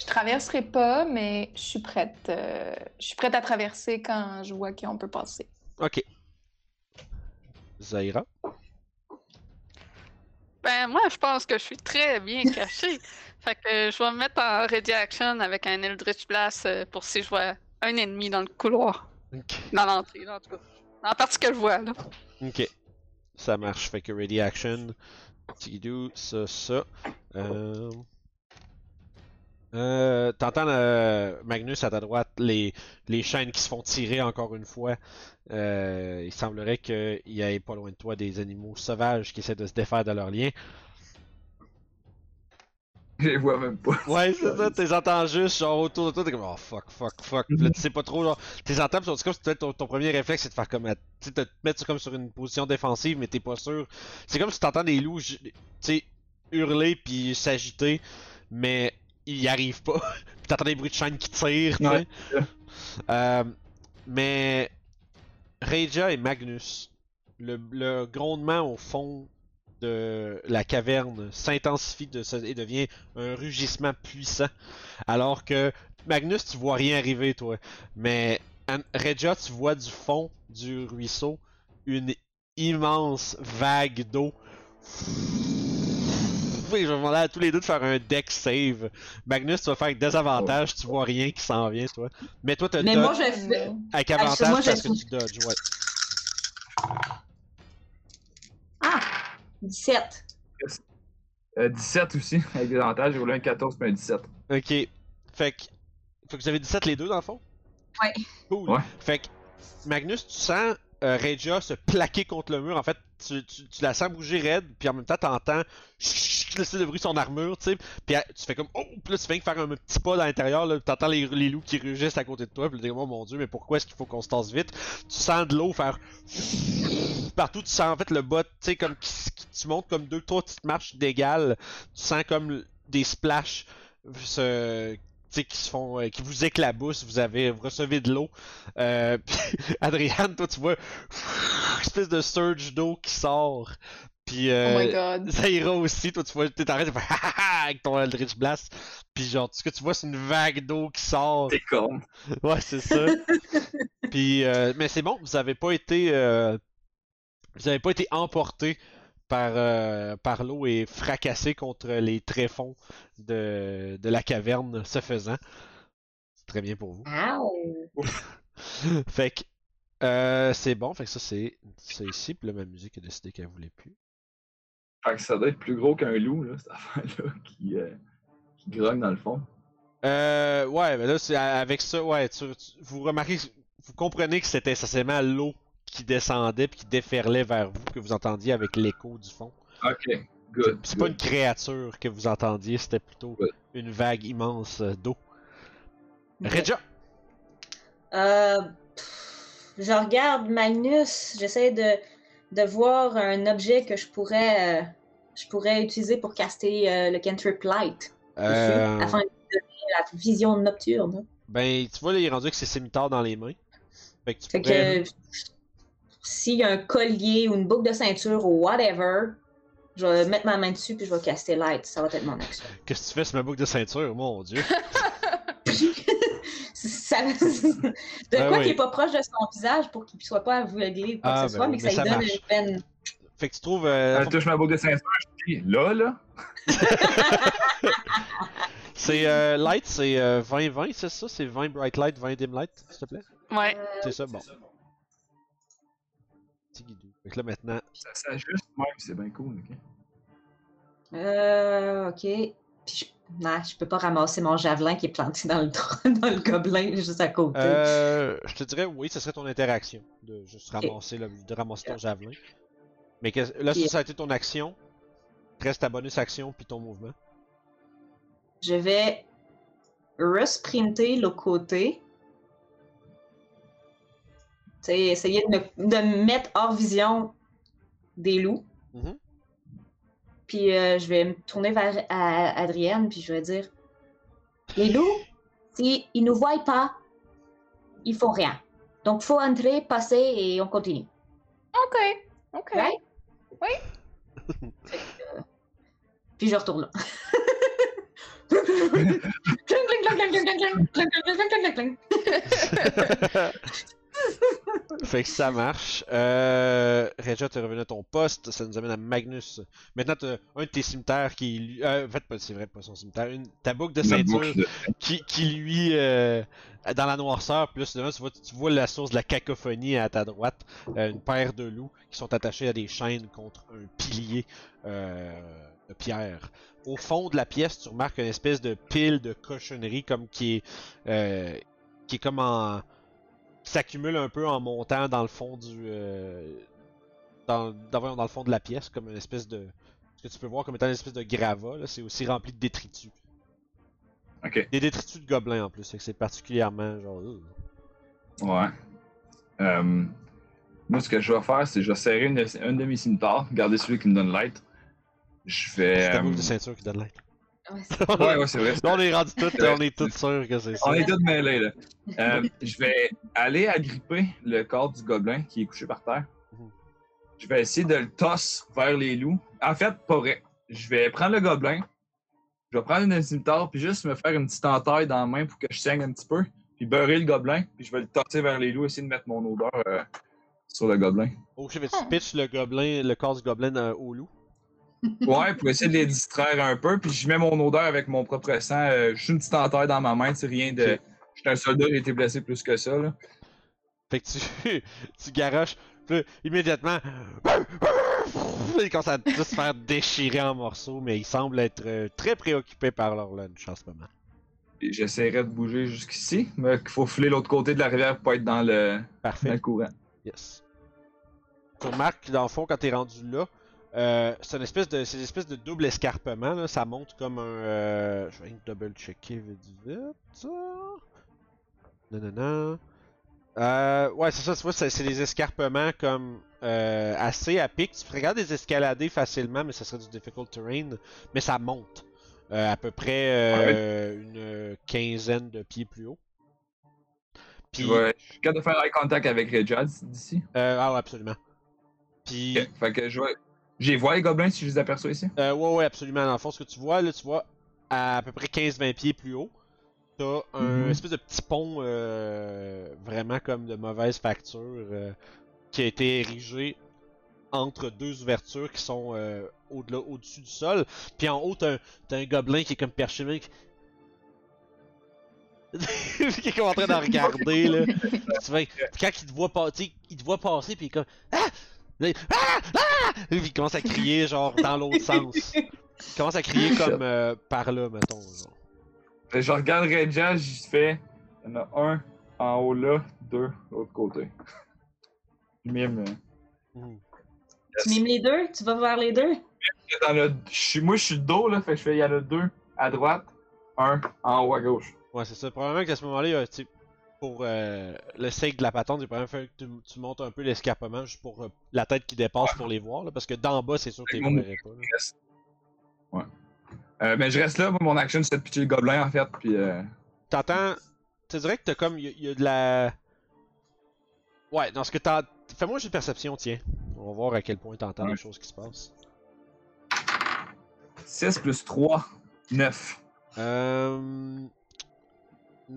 Je traverserai pas, mais je suis prête. euh, Je suis prête à traverser quand je vois qu'on peut passer. Ok. Zaira? Ben, moi, je pense que je suis très bien [LAUGHS] caché. fait que je vais me mettre en ready action avec un Eldritch Blast euh, pour si je vois un ennemi dans le couloir. Dans l'entrée, en tout cas. Dans la partie que je vois, là. Ok. Ça marche. Fait que ready action. Tidou, ça, ça. Euh... Euh, T'entends euh, Magnus à ta droite, les, les chaînes qui se font tirer encore une fois. Euh, il semblerait qu'il y ait pas loin de toi des animaux sauvages qui essaient de se défaire de leurs liens. Je les vois même pas. Ouais, c'est ça, t'es entends juste genre autour de toi, t'es comme oh fuck, fuck, fuck. Puis là, tu sais pas trop, genre, t'es entends, pis c'est comme si peut-être ton, ton premier réflexe c'est de faire comme, tu sais, te mettre comme sur une position défensive, mais t'es pas sûr. C'est comme si t'entends des loups, tu sais, hurler puis s'agiter, mais ils y arrivent pas. Puis [LAUGHS] t'entends des bruits de chaîne qui tirent, tu sais. Ouais. Euh, mais Reija et Magnus, le, le grondement au fond de la caverne s'intensifie de, et devient un rugissement puissant. Alors que Magnus, tu vois rien arriver, toi. Mais Regia, tu vois du fond du ruisseau une immense vague d'eau. Oui, je vais demander à tous les deux de faire un deck save. Magnus, tu vas faire avec désavantage, tu vois rien qui s'en vient, toi. Mais toi, t'as Mais dodge moi, je fais. avec Ah, avantage moi, je parce que fais- tu dodges, ouais. Ah! 17. Euh, 17 aussi, avec des avantages. J'ai roulé un 14 puis un 17. Ok. Fait que. Fait que vous avez 17 les deux dans le fond? Ouais. Cool. Ouais. Fait que Magnus, tu sens euh, se plaquer contre le mur. En fait, tu, tu, tu la sens bouger raide, puis en même temps, t'entends le bruit de son armure, tu sais. Puis tu fais comme oh, puis là tu fais faire un petit pas à l'intérieur, là, t'entends les, loups qui rugissent à côté de toi, puis t'es comme oh mon dieu, mais pourquoi est-ce qu'il faut qu'on se tasse vite? Tu sens de l'eau faire [LAUGHS] partout, tu sens en fait le bas, tu sais, comme qui, tu montes comme deux, trois petites marches d'égales, tu sens comme des splashs se, tu qui se font, euh, qui vous éclaboussent, vous avez, vous recevez de l'eau. Euh, [LAUGHS] puis, Adriane, toi, tu vois, une [LAUGHS] espèce de surge d'eau qui sort. Puis, Oh euh, my god. Zaira aussi, toi, tu vois, t'es en train de faire [LAUGHS] avec ton Eldritch Blast. Puis, genre, tout ce que tu vois, c'est une vague d'eau qui sort. T'es con. Ouais, c'est ça. Puis, euh, mais c'est bon, vous avez pas été, euh, vous avez pas été emporté par, euh, par l'eau et fracassé contre les tréfonds de, de la caverne, ce faisant. C'est très bien pour vous. [LAUGHS] Fait que, euh, c'est bon, fait que ça c'est, c'est ici. Puis là, ma musique a décidé qu'elle voulait plus. Fait que ça doit être plus gros qu'un loup, là, cette [LAUGHS] affaire-là, qui, euh, qui grogne dans le fond. Euh, ouais, mais là, c'est avec ça, ouais, tu- tu- vous remarquez, vous comprenez que c'était essentiellement l'eau qui descendait puis qui déferlait vers vous que vous entendiez avec l'écho du fond. Ok, good. C'est pas une créature que vous entendiez, c'était plutôt une vague immense euh, d'eau. Regia! Euh, pff, je regarde Magnus, j'essaie de, de voir un objet que je pourrais, euh, je pourrais utiliser pour caster euh, le cantrip light dessus, Euh, afin de donner la vision nocturne. ben, tu vois, là, il est rendu avec ses cimitards dans les mains. Fait que tu Fait pourrais... que s'il y a un collier ou une boucle de ceinture ou whatever, je vais mettre ma main dessus puis je vais caster light. Ça va être mon action. [LAUGHS] Qu'est-ce que tu fais sur ma boucle de ceinture, mon dieu? [LAUGHS] Ça- de Ben quoi oui. qu'il est pas proche de son visage pour qu'il soit pas aveuglé ou quoi Ah, que ce ben soit, oui, mais que mais ça lui donne marche. une peine. Fait que tu trouves... euh, Elle touche ma boucle de ceinture, je dis là, là. [LAUGHS] c'est euh, light, c'est euh, 20-20, c'est ça? C'est 20 bright light, 20 dim light, s'il te plaît? Ouais. Euh, C'est ça, bon. Petit guidou. Fait que là, maintenant... Ça s'ajuste même, c'est bien cool, ok. Euh, ok. Puis je... Non, je peux pas ramasser mon javelin qui est planté dans le, [LAUGHS] dans le gobelin juste à côté. Euh, je te dirais oui, ce serait ton interaction de juste ramasser, le- de ramasser ton javelin. Mais que- là, si ça a été ton action, reste ta bonus action puis ton mouvement. Je vais resprinter le côté. Tu sais, essayer de me, de me mettre hors vision des loups. Mhm. Puis euh, je vais me tourner vers à- Adrienne, puis je vais dire Les loups, s'ils ne nous voient pas, ils font rien. Donc, faut entrer, passer et on continue. Ok. Ok. Right? Oui. Que, euh, Puis je retourne là fait que ça marche. Euh, tu t'es revenu à ton poste. Ça nous amène à Magnus. Maintenant, un de tes cimetières qui. Euh, en fait, c'est vrai, pas son cimetière. Ta boucle de ceinture. Qui, lui. Euh, dans la noirceur, plus là, tu vois, la source de la cacophonie à ta droite. Euh, une paire de loups qui sont attachés à des chaînes contre un pilier euh, de pierre. Au fond de la pièce, tu remarques une espèce de pile de cochonnerie comme qui est. qui est comme en s'accumule un peu en montant dans le fond du. euh, dans, dans, le fond de la pièce, comme une espèce de. Ce que tu peux voir comme étant une espèce de gravat, là, c'est aussi rempli de détritus. Ok, Des détritus de gobelins en plus, c'est particulièrement genre. euh, ouais. Euh, moi, ce que je vais faire, c'est que je vais serrer une de- un de mes garder celui qui me donne light. Je vais. C'est ta euh, de ceinture qui donne l'aide. [LAUGHS] Ouais, Ouais, c'est vrai. Là, on est rendu tout, on est tous sûrs que c'est ça. On est tous mêlés, là. Euh, je vais aller agripper le corps du gobelin qui est couché par terre. Je vais essayer de le toss vers les loups. En fait, pas vrai. Je vais prendre le gobelin, je vais prendre une cimetière, puis juste me faire une petite entaille dans la main pour que je saigne un petit peu, puis beurrer le gobelin, puis je vais le tosser vers les loups, essayer de mettre mon odeur euh, sur le gobelin. Oh, je vais tu pitches le gobelin, le corps du gobelin euh, au loup. Ouais, pour essayer de les distraire un peu, puis je mets mon odeur avec mon propre sang. euh, juste une petite entaille dans ma main, c'est rien de. Ok. J'étais un soldat, j'ai été blessé plus que ça, là. Fait que tu, [LAUGHS] tu garoches, puis immédiatement, il commence à se faire déchirer en morceaux, mais il semble être euh, très préoccupé par leur lunch en ce moment. J'essaierai de bouger jusqu'ici, mais qu'il faut filer l'autre côté de la rivière pour pas être dans le, dans Parfait. le courant. Yes. Tu remarques que dans le fond, quand t'es rendu là, euh, c'est une espèce de, c'est une espèce de double escarpement. Là. Ça monte comme un. euh, je vais double checker vite vite. Non, non, non. Euh, ouais, c'est ça, tu vois, c'est des escarpements comme euh, assez à pic. Tu pourrais regarder des escalader facilement, mais ça serait du difficult terrain. Mais ça monte. Euh, à peu près euh, une quinzaine de pieds plus haut. Puis, ouais, je suis capable de faire eye contact avec Rejad d'ici? ah ouais, absolument. Puis, Ok, Fait que je vais. J'ai vois les gobelins si je les aperçois ici. Euh, ouais, ouais, absolument. Dans le fond, ce que tu vois, là, tu vois à, à peu près 15-20 pieds plus haut, t'as un Mhm. espèce de petit pont euh, vraiment comme de mauvaise facture euh, qui a été érigé entre deux ouvertures qui sont euh, au-delà, au-dessus du sol. Puis en haut, t'as un, un gobelin qui est comme perché, là, [LAUGHS] qui... est comme en train de regarder, là. tu vois, quand il te voit passer, il te voit passer, puis il est comme Ah! Là, Ah! Ah! Puis il commence à crier, genre, dans l'autre sens. Il commence à crier comme euh, par là, mettons. Genre. Que Je regarde Rejad, j'y fais. Il y en a un en haut là, deux de l'autre côté. [LAUGHS] Je mime. euh, Mhm. Tu mimes les deux? Tu vas vers les deux? Je suis- moi, je suis le dos, là, fait que je fais, il y en a deux à droite, un en haut à gauche. Ouais, c'est ça. Probablement qu'à ce moment-là, il y a, pour euh, le sake de la patente, il probablement fallu que tu, tu montes un peu l'escarpement juste pour euh, la tête qui dépasse pour les voir. Là, parce que d'en bas, c'est sûr que tu les verrais pas. là. Ouais. Euh, mais je reste là, moi, mon action, c'est de pitcher le gobelin, en fait, puis T'entends. Tu dirais que t'as comme. Il y, a- il y a de la. Ouais, dans ce que t'as. Fais-moi juste une perception, tiens. On va voir à quel point t'entends Ouais. les choses qui se passent. 6 plus 3, 9. Euh.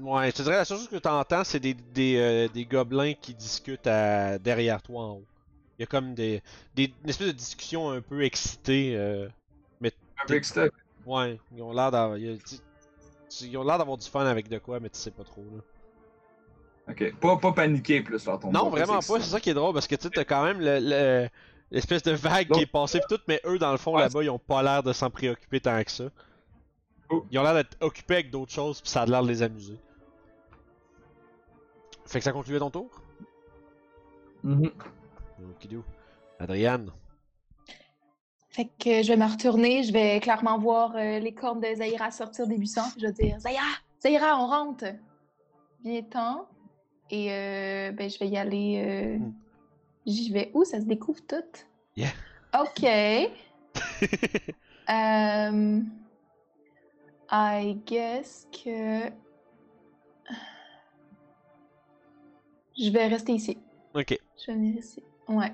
Ouais, je te dirais la seule chose que t'entends, c'est des, des, euh, des gobelins qui discutent à, derrière toi en haut. Il y a comme des, des une espèce de discussion un peu excitée. euh, Un peu excité. Ouais, ils ont l'air d'avoir. tu- Ils ont l'air d'avoir du fun avec de quoi, mais tu sais pas trop là. Ok. Pas, pas paniquer plus, là, ton Non, vraiment pas, c'est ça qui est drôle parce que tu sais, t'as quand même le- le- l'espèce de vague qui est passée pis tout, mais eux dans le fond Ouais, là-bas, ils ont pas l'air de s'en préoccuper tant que ça. Ils ont l'air d'être occupés avec d'autres choses pis ça a l'air de les amuser. Fait que ça concluait ton tour? Mhm. Okidou. Adriane. Fait que je vais me retourner, je vais clairement voir euh, les cornes de Zaira sortir des buissons. Je vais dire Zaira, Zaira, on rentre. Viens-t'en. Et euh, ben, je vais y aller. euh, Hmm. J'y vais où? Ça se découvre tout? Yeah. Ok. [LAUGHS] Euh, I guess que. Je vais rester ici. ok. Je vais venir ici. Ouais.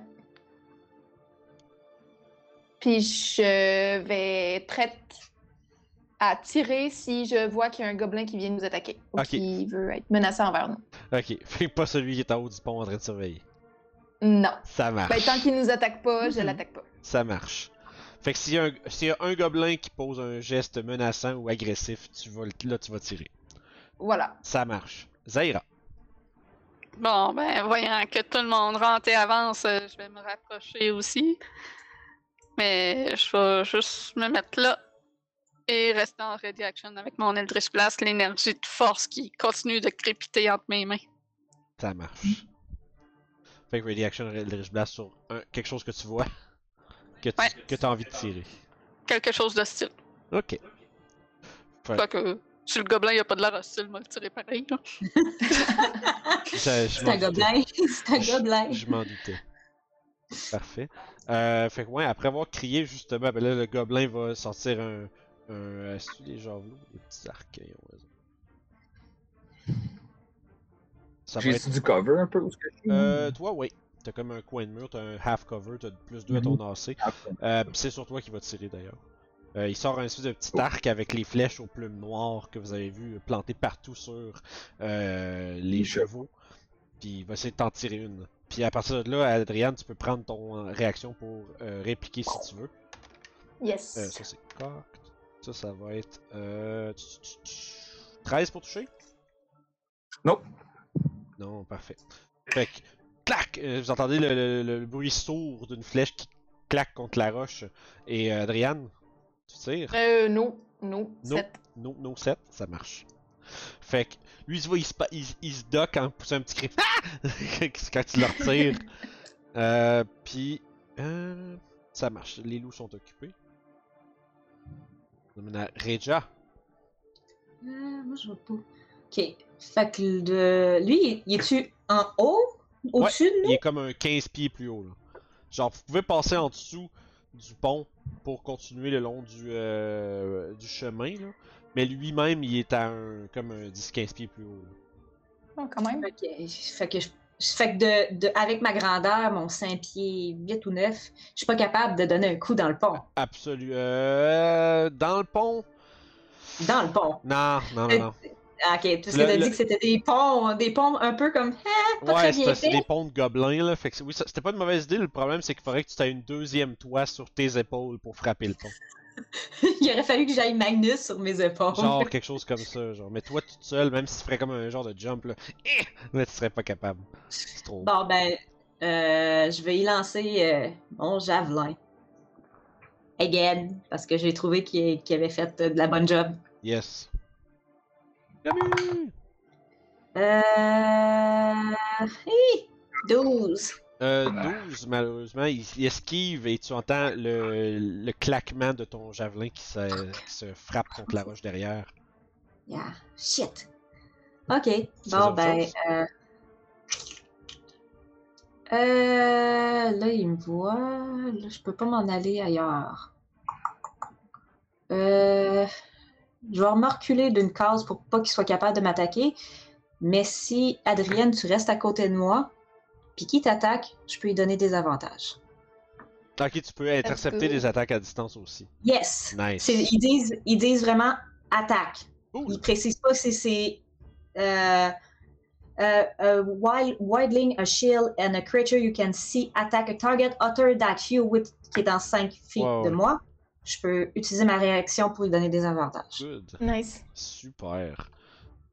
Puis je vais être prête à tirer si je vois qu'il y a un gobelin qui vient nous attaquer ou Ok. qui veut être menaçant envers nous. Ok. [LAUGHS] Fait pas celui qui est en haut du pont en train de surveiller. Non. Ça marche. Ben, tant qu'il nous attaque pas, je Mhm. l'attaque pas. Ça marche. Fait que s'il y, a un- s'il y a un gobelin qui pose un geste menaçant ou agressif, tu vas, le- là tu vas tirer. Voilà. Ça marche. Zaira. Bon, ben, voyant que tout le monde rentre et avance, euh, je vais me rapprocher aussi. Mais je vais juste me mettre là et rester en ready action avec mon Eldritch Blast, l'énergie de force qui continue de crépiter entre mes mains. Ça marche. Fait que Ready Action Eldritch Blast sur un- quelque chose que tu vois. Que tu Ouais. que as envie de tirer. Quelque chose de style. Ok. Ouais. Pas que si le gobelin il a pas de l'air hostile, moi le tirer pareil. [LAUGHS] C'est un doutais. gobelin. [LAUGHS] C'est un Je- gobelin. Je m'en doutais. Parfait. Euh, fait que ouais, après avoir crié justement, ben là le gobelin va sortir un. un Est-ce les javelots Les petits arcs, va J'ai être. du cover un peu où ce que je suis? Euh, toi, oui. T'as comme un coin de mur, t'as un half cover, t'as plus 2 à ton Mhm. AC. Après. Euh, pis c'est sur toi qui va tirer d'ailleurs. Euh, il sort un espèce de petit arc avec les flèches aux plumes noires que vous avez vu planter partout sur euh, les chevaux. Puis il va essayer de t'en tirer une. Puis à partir de là, Adriane, tu peux prendre ton euh, réaction pour euh, répliquer si tu veux. Yes. Euh, ça c'est cocked. Ça, ça va être euh, 13 pour toucher? Nope. Non, parfait. Fait que, clac! euh, vous entendez le, le- le- le bruit sourd d'une flèche qui claque contre la roche. Et euh, Adriane, tu tires? Euh, non. Non. No. Sept. No, no 7, ça marche. Fait que, lui, tu vois, il se, il, il se dock en poussant un petit cri. Ah! [LAUGHS] Quand tu le retires. [LAUGHS] euh, puis, euh, ça marche. Les loups sont occupés. On à Reja. Euh, moi, je vois pas. Ok. Fait que de... lui, il est-tu en haut? Au-dessus de Il nous? est comme un 15 pieds plus haut. Là. Genre, vous pouvez passer en dessous du pont pour continuer le long du, euh, du chemin. Là. Mais lui-même, il est à un, comme un 10-15 pieds plus haut. là. Oh, quand même. Ok. Fait que, je... fait que de, de- avec ma grandeur, mon 5 pieds 8 ou 9, je suis pas capable de donner un coup dans le pont. Absolu. Euh, dans le pont? Dans le pont. Non, non, non, non. Ah, ok. Parce que t'as dit que c'était des ponts, des ponts un peu comme. Ah, pas Ouais, très bien c'est des ponts de gobelins là. Fait que oui, c'était pas une mauvaise idée. Le problème, c'est qu'il faudrait que tu aies une deuxième toit sur tes épaules pour frapper le pont. [LAUGHS] Il aurait fallu que j'aille Magnus sur mes épaules. Genre quelque chose comme ça. Genre, mais toi toute seule, même si tu ferais comme un genre de jump là, eh, là tu serais pas capable. C'est trop. Bon, ben, euh, je vais y lancer euh, mon javelin. Again, parce que j'ai trouvé qu'il avait fait de la bonne job. Yes. Camus! Euh... hi, 12. Euh, Ah. 12, malheureusement, il, il esquive et tu entends le, le claquement de ton javelin qui se, qui se frappe contre la roche derrière. Yeah. Shit. Ok. Bon, ben. Euh... euh, Là, il me voit. Là, je peux pas m'en aller ailleurs. Euh... Je vais me reculer d'une case pour pas qu'il soit capable de m'attaquer. Mais si, Adrienne, tu restes à côté de moi, puis qu'il t'attaque, je peux lui donner des avantages. Ok, tu peux intercepter des attaques à distance aussi. Yes! Nice. Ils disent, ils disent vraiment attaque. Cool. Ils précisent pas si c'est euh, euh, euh, while wildling a shield and a creature you can see attack a target other than you with qui est dans 5 feet de moi. Je peux utiliser ma réaction pour lui donner des avantages. Good. Nice. Super.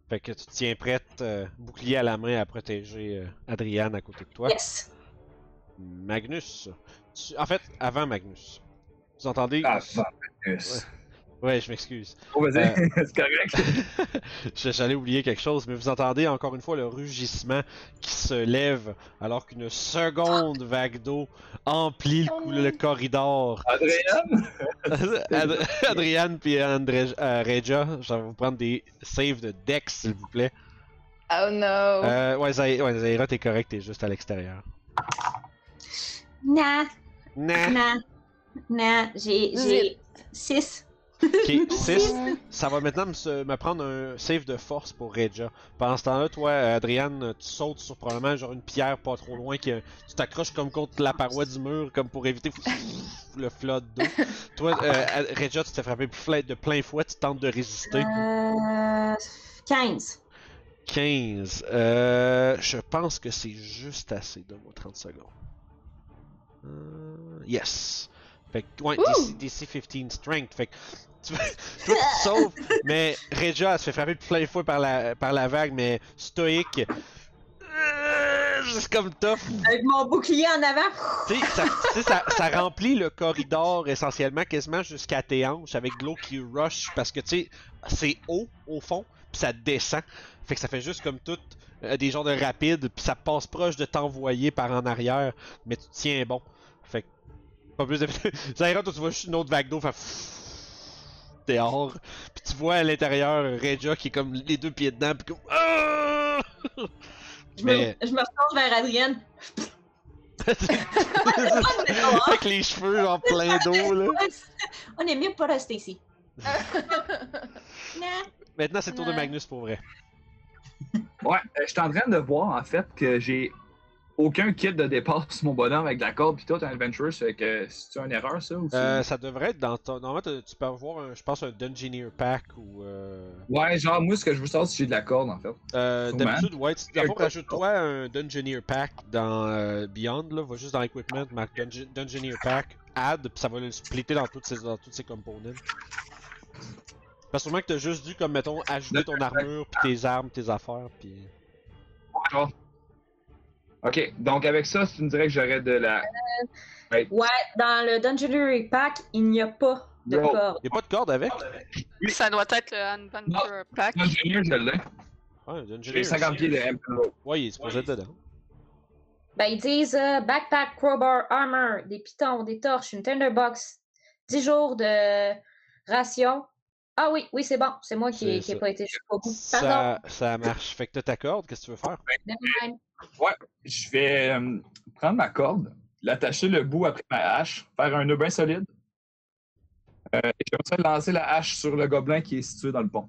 Fait que tu te tiens prête, euh, bouclier à la main, à protéger euh, Adriane à côté de toi. Yes! Magnus. Tu- En fait, avant Magnus. Vous entendez? Fuck. Yes. Ouais, je m'excuse. Oh, vas-y, Euh. [LAUGHS] c'est correct. [LAUGHS] J'allais oublier quelque chose, mais vous entendez encore une fois le rugissement qui se lève alors qu'une seconde vague d'eau emplit le, cou- non. le corridor. Adrien? [LAUGHS] Ad Adriane puis André euh, Regia, je vais vous prendre des saves de Dex, s'il vous plaît. Oh no. Euh, ouais, Zaira, t'es correct, t'es juste à l'extérieur. Nah, Nah. nah, nah, j'ai j'ai 6. Ok, [LAUGHS] 6. Oh. Ça va maintenant me, prendre un save de force pour Regia. Pendant ce temps-là, toi, Adriane, tu sautes sur probablement genre une pierre pas trop loin, qui, tu t'accroches comme contre la paroi du mur, comme pour éviter [LAUGHS] le flood d'eau. toi, euh, Regia, tu t'es frappé de plein fouet, tu tentes de résister. Euh, 15. 15. Euh, je pense que c'est juste assez. Donne-moi 30 secondes. Euh, yes. Fait que, ouais! DC, DC 15 Strength. Fait que, tu, toi, tu te sauves, [LAUGHS] mais Regia, elle se fait frapper de plein fouet par la, par la vague, mais stoïque. Euh, C'est comme tough. Avec mon bouclier en avant. Tu sais, ça, tu sais, ça, ça remplit le corridor essentiellement quasiment jusqu'à tes hanches avec de l'eau qui rush parce que tu sais, c'est haut au fond, puis ça descend. Fait que ça fait juste comme tout euh, des genres de rapides, puis ça passe proche de t'envoyer par en arrière, mais tu tiens bon. Pas plus de. Zaira, [LAUGHS] toi tu vois juste une autre vague d'eau, fait [LAUGHS] dehors, puis tu vois à l'intérieur Regia qui est comme les deux pieds dedans, puis comme. Ah! [LAUGHS] Je, Mais- me, je me retourne vers Adrienne. Avec les cheveux en plein d'eau là. On est mieux de pas rester ici. Maintenant c'est le tour de. Magnus pour vrai. Ouais, euh, je suis en train de voir en fait que j'ai aucun kit de départ sur mon bonhomme avec de la corde pis tout un adventure, fait que c'est une erreur ça ou c'est- Euh, ça devrait être dans ton. Normalement, tu peux avoir, un, je pense, un Dungeoneer Pack ou. Euh... Ouais, genre moi ce que je veux savoir c'est si j'ai de la corde en fait. euh. D'habitude, ouais, d'abord rajoute-toi un Dungeoneer Pack dans euh, Beyond, là. Va juste dans Equipment, marque Dunge- Dungeoneer Pack, add, puis ça va le splitter dans toutes ses, dans toutes ses components. Parce que sûrement que t'as juste dû, comme mettons, ajouter ton armure, puis tes armes, tes affaires, puis. Ouais. Ok, donc avec ça, tu me dirais que j'aurais de la. Ouais, dans le Dungeoneering Pack, il n'y a pas de Bro. corde. Y'a pas de corde avec? Oui. Ça doit être le Adventure Pack. L'ingénieur, je l'ai. Ouais, J'ai Dungeoneer. 50 pieds de MP. Ouais, il est supposé être dedans. Ben, ils disent euh, backpack, crowbar, armor, des pitons, des torches, une tinderbox, 10 jours de ration. Ah oui, oui, c'est bon. C'est moi qui n'ai pas été jusqu'au bout. Pardon? Ça, ça marche. Fait que t'as ta corde, qu'est-ce que tu veux faire? Nevermind. Je vais euh, prendre ma corde, l'attacher le bout après ma hache, faire un nœud bien solide. Euh, et comme ça, lancer la hache sur le gobelin qui est situé dans le pont.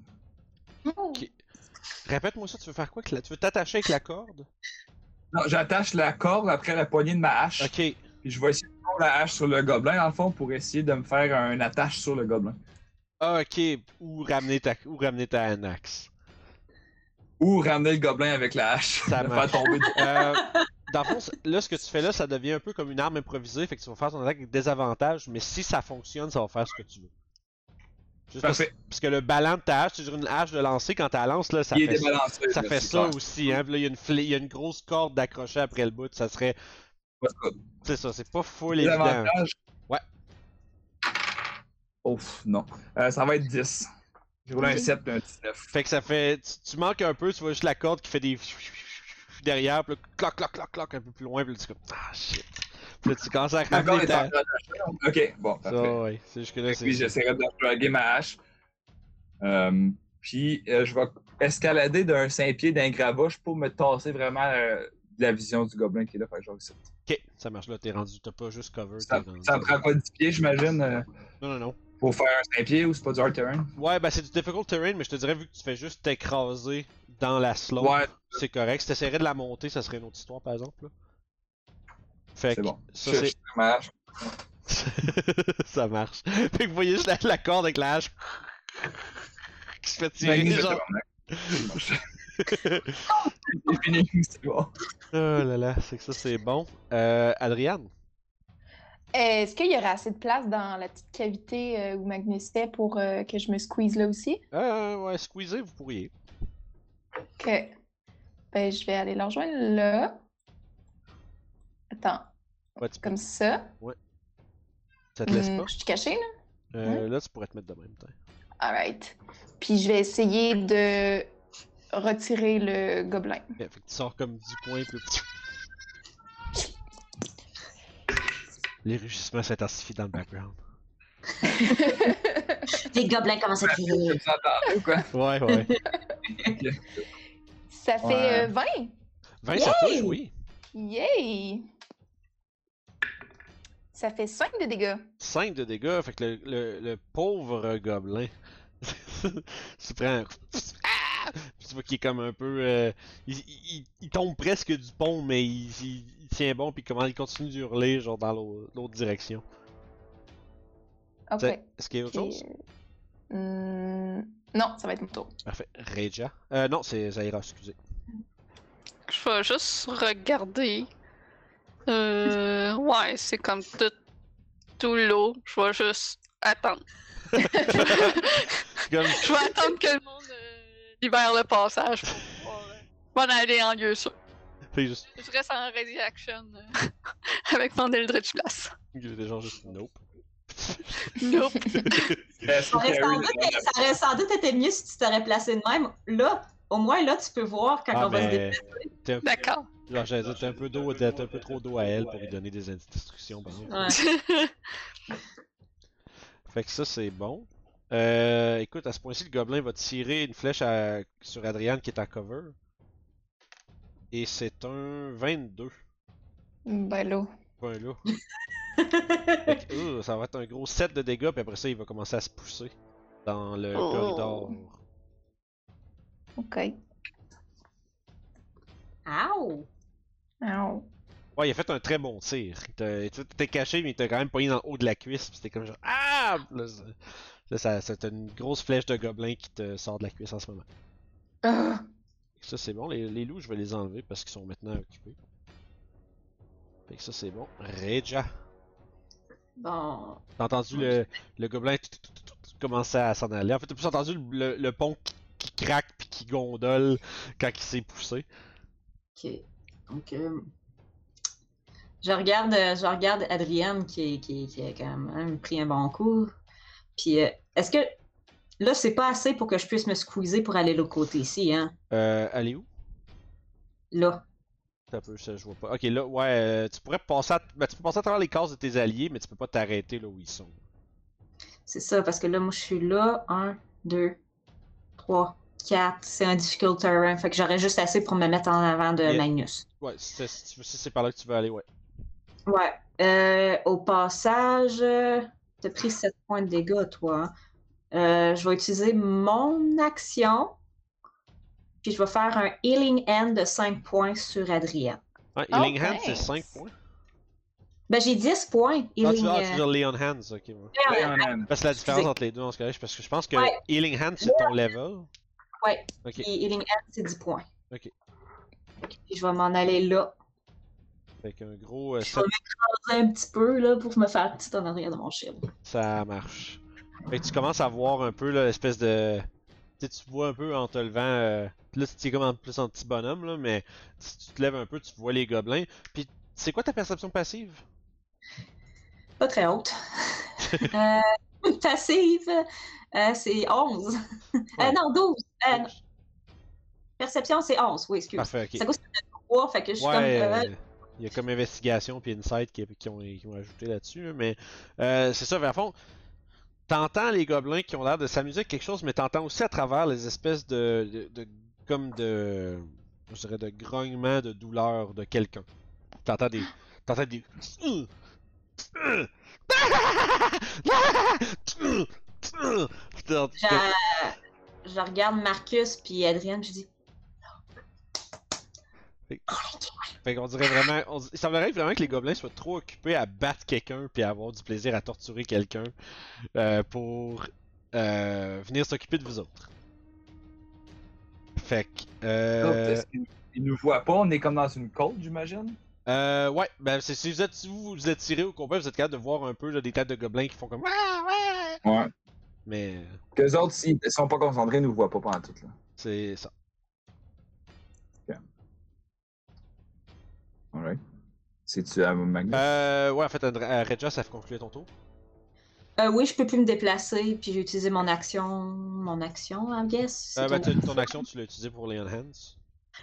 Ok. Répète-moi ça, tu veux faire quoi? avec la- Tu veux t'attacher avec la corde? Non, j'attache la corde après la poignée de ma hache. Ok. Puis je vais essayer de prendre la hache sur le gobelin, dans le fond, pour essayer de me faire une attache sur le gobelin. Ah, ok. Ou ramener ta, ou ramener ta anaxe. Ou ramener le gobelin avec la hache. Ça [LAUGHS] faire tomber. Euh, dans le fond, là, ce que tu fais là, ça devient un peu comme une arme improvisée. Fait que tu vas faire ton attaque avec des avantages. Mais si ça fonctionne, ça va faire ce que tu veux. Juste parce, que le ballon de ta hache, c'est une hache de lancer. Quand tu la lances, là, ça Il fait ça. fait ça aussi, hein. Puis là, il y, a une il y a une grosse corde d'accrocher après le bout. Ça serait. C'est ça, c'est pas full Les évident. Ouais. Ouf, non. Euh, ça va être 10. J'ai roulé un Ok. 7 et un 19. Fait que ça fait. Tu, tu manques un peu, tu vois juste la corde qui fait des. derrière, puis là, cloc, cloc, cloc, cloc, un peu plus loin, puis là, tu comme, ah shit. Puis là, tu commences à ramener ta. Ok, bon, Ça, ouais, c'est Puis j'essaierai de plugger ma hache. Euh, puis euh, je vais escalader d'un 5 pieds d'un gravoche pour me tasser vraiment euh, de la vision du gobelin qui est là. Fait que je vais essayer. Ok, ça marche là, t'es rendu, t'as pas juste cover, Ça, rendu. prend pas 10 pieds, j'imagine, euh, Non, non, non. Pour faire un 5 pieds ou c'est pas du hard terrain? Ouais, ben c'est du difficult terrain, mais je te dirais, vu que tu fais juste t'écraser dans la slope, Ouais, c'est correct. Si t'essaierais de la monter, ça serait une autre histoire, par exemple. Là. Fait c'est que bon. ça, c'est. je- ma hache. ça marche. Fait que vous voyez juste la, la corde avec la hache qui se fait tirer, Magnifique, genre. C'est fini, c'est bon. [LAUGHS] Oh là là, c'est que ça, c'est bon. Euh, Adriane? Est-ce qu'il y aurait assez de place dans la petite cavité euh, où Magnus était pour euh, que je me squeeze là aussi? Euh, ouais, squeezer, vous pourriez. Ok. Ben, je vais aller la rejoindre là. Attends, Ouais, tu peux- comme ça. Ça te laisse Hmm, pas? je suis cachée, là? Euh, Là, tu pourrais te mettre de même, peut Alright. Puis je vais essayer de retirer le gobelin. Fait que tu sors comme 10 points, puis Les rugissements s'intensifient dans le background. [LAUGHS] Les gobelins commencent à crier. Ou quoi? Ouais, ouais. Ça fait Ouais. euh, 20! 20, ça Yay! touche, oui. Yay! Ça fait 5 de dégâts. 5 de dégâts, fait que le, le, le pauvre gobelin [LAUGHS] se prend. Puis [LAUGHS] tu vois qu'il est comme un peu. euh, il, il- il tombe presque du pont, mais il, il- il tient bon, puis comment il continue d'hurler, genre dans l'au- l'autre direction. Ok. Est-ce qu'il y a autre chose? Hmm, Non, ça va être mon tour. Parfait. Reja. Euh, non, c'est Zaira, excusez. Je vais juste regarder. Euh, ouais, c'est comme tout, tout l'eau. Je vais juste attendre. [LAUGHS] [LAUGHS] Comme, Je vais attendre que le monde libère le passage pour pouvoir euh, m'en aller en lieu sûr. fait juste. Je reste en ready action euh, [LAUGHS] avec mon Eldritch Blast. Il était genre juste nope. [LAUGHS] Nope. [LAUGHS] Ça aurait, sans doute, ça aurait sans doute été mieux si tu t'aurais placé de même. Là, au moins, là, tu peux voir quand Ah, on va se ben. déplacer. D'accord. genre, j'allais dire, t'es un peu d'eau, un peu trop d'eau à elle pour lui donner des instructions, par exemple. Ouais. Fait que ça, c'est bon. Euh, écoute, à ce point-ci, le gobelin va tirer une flèche à- sur Adriane qui est à cover. Et c'est un 22. ben là. [LAUGHS] Fait que, euh, ça va être un gros 7 de dégâts, puis après ça, il va commencer à se pousser dans le Oh. corridor. Ok. Ow! Ow. Ouais, il a fait un très bon tir. T'es caché, mais il t'a quand même pogné dans le haut de la cuisse, puis c'était comme genre Ah! Là, ça- c'est une grosse flèche de gobelin qui te sort de la cuisse en ce moment. Ah. Ça c'est bon, les, les loups je vais les enlever parce qu'ils sont maintenant occupés. Fait que ça c'est bon. Reja. Bon. T'as entendu le, le gobelin commencer à s'en aller. En fait, t'as plus entendu le, le- le pont qui, qui craque puis qui gondole quand il s'est poussé. Ok. Donc, euh, je regarde, je regarde Adrienne qui, qui, qui a quand même pris un bon coup. Puis, euh, est-ce que là, c'est pas assez pour que je puisse me squeezer pour aller l'autre côté ici, hein? Euh, allez où? Là. T'as peu, ça je vois pas. Ok, là, ouais, euh, tu pourrais passer à, ben, tu peux passer à travers les cases de tes alliés, mais tu peux pas t'arrêter là où ils sont. C'est ça, parce que là, moi, je suis là. Un, deux, trois, quatre. C'est un difficult terrain. Fait que j'aurais juste assez pour me mettre en avant de Yeah. Magnus. Ouais, c'est- si c'est par là que tu veux aller, ouais. Ouais. Euh, au passage, euh, t'as pris 7 points de dégâts, toi. hein. Euh, je vais utiliser mon action. Puis je vais faire un Healing Hand de 5 points sur Adrienne. Ouais, Oh, Healing Hand, c'est thanks. 5 points. Ben, j'ai 10 points. Ah, tu Healing veux, ah, tu veux euh, dire Leon Hands, ok. Ouais. On aime. Parce que la différence Excusez. entre les deux ce cas-là, c'est parce que je pense que Ouais. Healing Hand c'est ton level. Ouais. Ok. Puis Healing Hand, c'est 10 points. Ok. Puis je vais m'en aller là. Fait qu'un gros euh, Je vais m'écraser un petit peu là, pour me faire petit en arrière de mon shield. ça marche. Fait que tu commences à voir un peu l'espèce de. Tu sais, tu vois un peu en te levant. Euh... Là, tu es comme en plus en petit bonhomme, là, mais si tu te lèves un peu, tu vois les gobelins. Puis, c'est quoi ta perception passive? Pas très haute. [LAUGHS] euh, [LAUGHS] passive, euh, c'est 11. Ouais. Euh, non, 12. Euh, non, perception, c'est 11. Oui, excuse. Parfait, ok. Ça coûte 3, fait que je suis comme. Ouais, il y a comme investigation puis insight qui, qui ont, ajouté là-dessus, là, mais euh, c'est ça, vers fond, t'entends les gobelins qui ont l'air de s'amuser avec quelque chose, mais t'entends aussi à travers les espèces de, comme de, je dirais de grognements de douleur de quelqu'un. T'entends des, t'entends des, je, je regarde Marcus puis Adrienne, je dis Fait qu'on dirait vraiment. on il semblerait vraiment que les gobelins soient trop occupés à battre quelqu'un puis à avoir du plaisir à torturer quelqu'un euh, pour euh, venir s'occuper de vous autres. Fait que. Euh, Est-ce qu'ils ils nous voient pas? On est comme dans une côte, j'imagine? euh, ouais, ben c'est- si vous êtes si vous vous êtes tiré au complet, vous êtes capable de voir un peu là, des têtes de gobelins qui font comme. Ouais, ouais! Ouais. Mais Qu'eux autres, s'ils sont pas concentrés, ils nous voient pas pendant tout, là. c'est ça. Alright. C'est-tu à Magnus? Euh, ouais, en fait, André- euh, Regia, ça fait conclure ton tour. Euh, oui, je peux plus me déplacer, puis j'ai utilisé mon action. Mon action, I guess. Euh, ben, ton action, tu l'as utilisé pour les Enhance.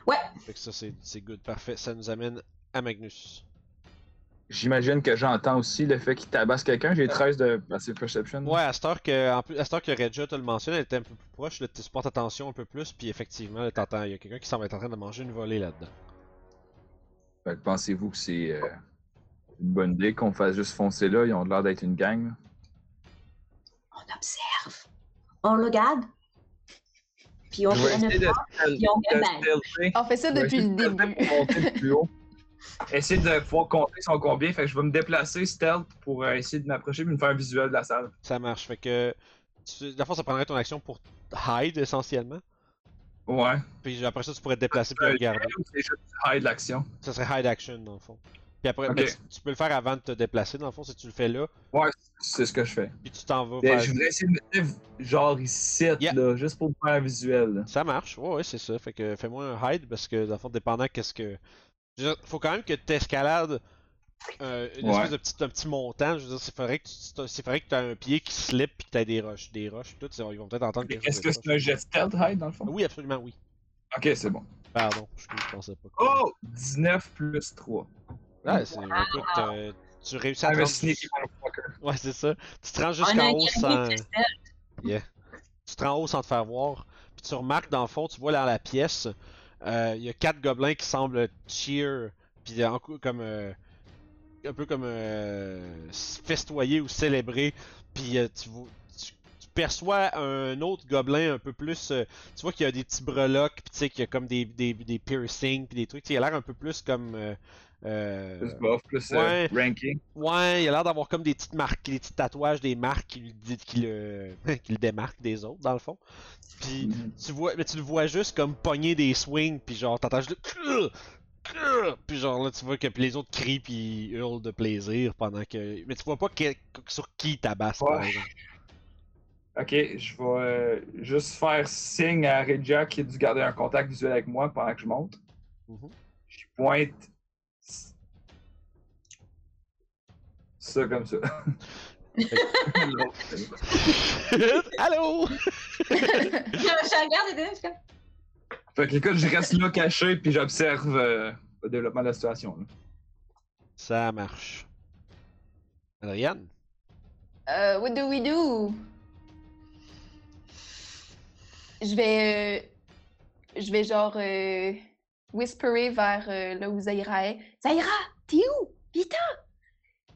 Ouais. Fait que ça, c'est c'est good, parfait. Ça nous amène à Magnus. J'imagine que j'entends aussi le fait qu'il tabasse quelqu'un. J'ai 13 de passive perception. Ouais, à cette heure que, en plus, à cette heure que Regia te le mentionne, elle était un peu plus proche, là, tu portes attention un peu plus, puis effectivement, t'entends, il y a quelqu'un qui semble être en train de manger une volée là-dedans. Pensez-vous que c'est euh, une bonne idée qu'on fasse juste foncer là? Ils ont l'air d'être une gang. là. On observe. On le regarde. Puis on Je vais fait essayer de, notre puis on de gagne. stealther. On fait ça Je vais depuis essayer le de stealther début. pour monter plus haut. [LAUGHS] Essayer de pouvoir compter son combien. Fait que je vais me déplacer stealth pour euh, essayer de m'approcher et me faire un visuel de la salle. Ça marche, fait que, tu, la fois, ça prendrait ton action pour hide essentiellement, Ouais. puis après ça, tu pourrais te déplacer puis Euh, regarder. C'est juste hide l'action. Ça serait hide action dans le fond. Puis après, tu, peux le faire avant de te déplacer dans le fond, si tu le fais là, Ouais, c'est ce que je fais. puis tu t'en vas je voudrais essayer de me mettre genre ici, Yeah. là, juste pour faire un visuel. là. Ça marche, ouais, ouais, c'est ça. Fait que fais-moi un hide parce que, dans le fond, dépendant qu'est-ce que. Faut quand même que tu escalades une Ouais. espèce de petit, un petit montant. Je veux dire, c'est faudrait que tu c'est faudrait que tu aies un pied qui slip puis que tu aies des roches. Des roches, tout. Ils vont peut-être entendre Mais quelque chose Est-ce que c'est un jet stealth hide dans le fond? Oui, absolument, oui. Ok, c'est bon. Pardon, je, je pensais pas. que- Oh! 19 plus 3. Ouais, c'est. Écoute, euh, tu réussis à te I'm a rendre. sneaky motherfucker. Ouais, c'est ça. Tu te rends jusqu'en haut sans. Yeah. Tu te rends en haut sans te faire voir. Puis tu remarques dans le fond, tu vois dans la pièce, euh, il y a quatre gobelins qui semblent cheer. Puis comme. euh, un peu comme. euh, festoyer ou célébrer. Puis euh, tu, vois- tu, tu perçois un autre gobelin un peu plus. euh, tu vois qu'il y a des petits breloques. Puis tu sais qu'il y a comme des, des, des piercings. Puis des trucs. Il a l'air un peu plus comme. euh, Plus buff, plus ouais. ranking. Ouais, il a l'air d'avoir comme des petites marques, des petits tatouages, des marques qui, qui, le, [LAUGHS] qui le démarquent des autres, dans le fond. Puis Mhm. tu vois, mais tu le vois juste comme pogner des swings, puis genre t'entends juste. Puis genre là tu vois que les autres crient puis hurlent de plaisir pendant que... Mais tu vois pas que- sur qui tabasse par Ouais. exemple. [LAUGHS] Ok, je vais euh, juste faire signe à Regia qui a dû garder un contact visuel avec moi pendant que je monte. Mhm. Je pointe ça comme ça. [LAUGHS] [LAUGHS] Allô? Je regarde et je suis comme, fait que écoute, je reste là caché puis j'observe euh, le développement de la situation. là. Ça marche. Adriane? Euh, what do we do? Je vais. euh, je vais genre. euh, whisperer vers euh, là où Zaira est. Zaira, t'es où? Vita!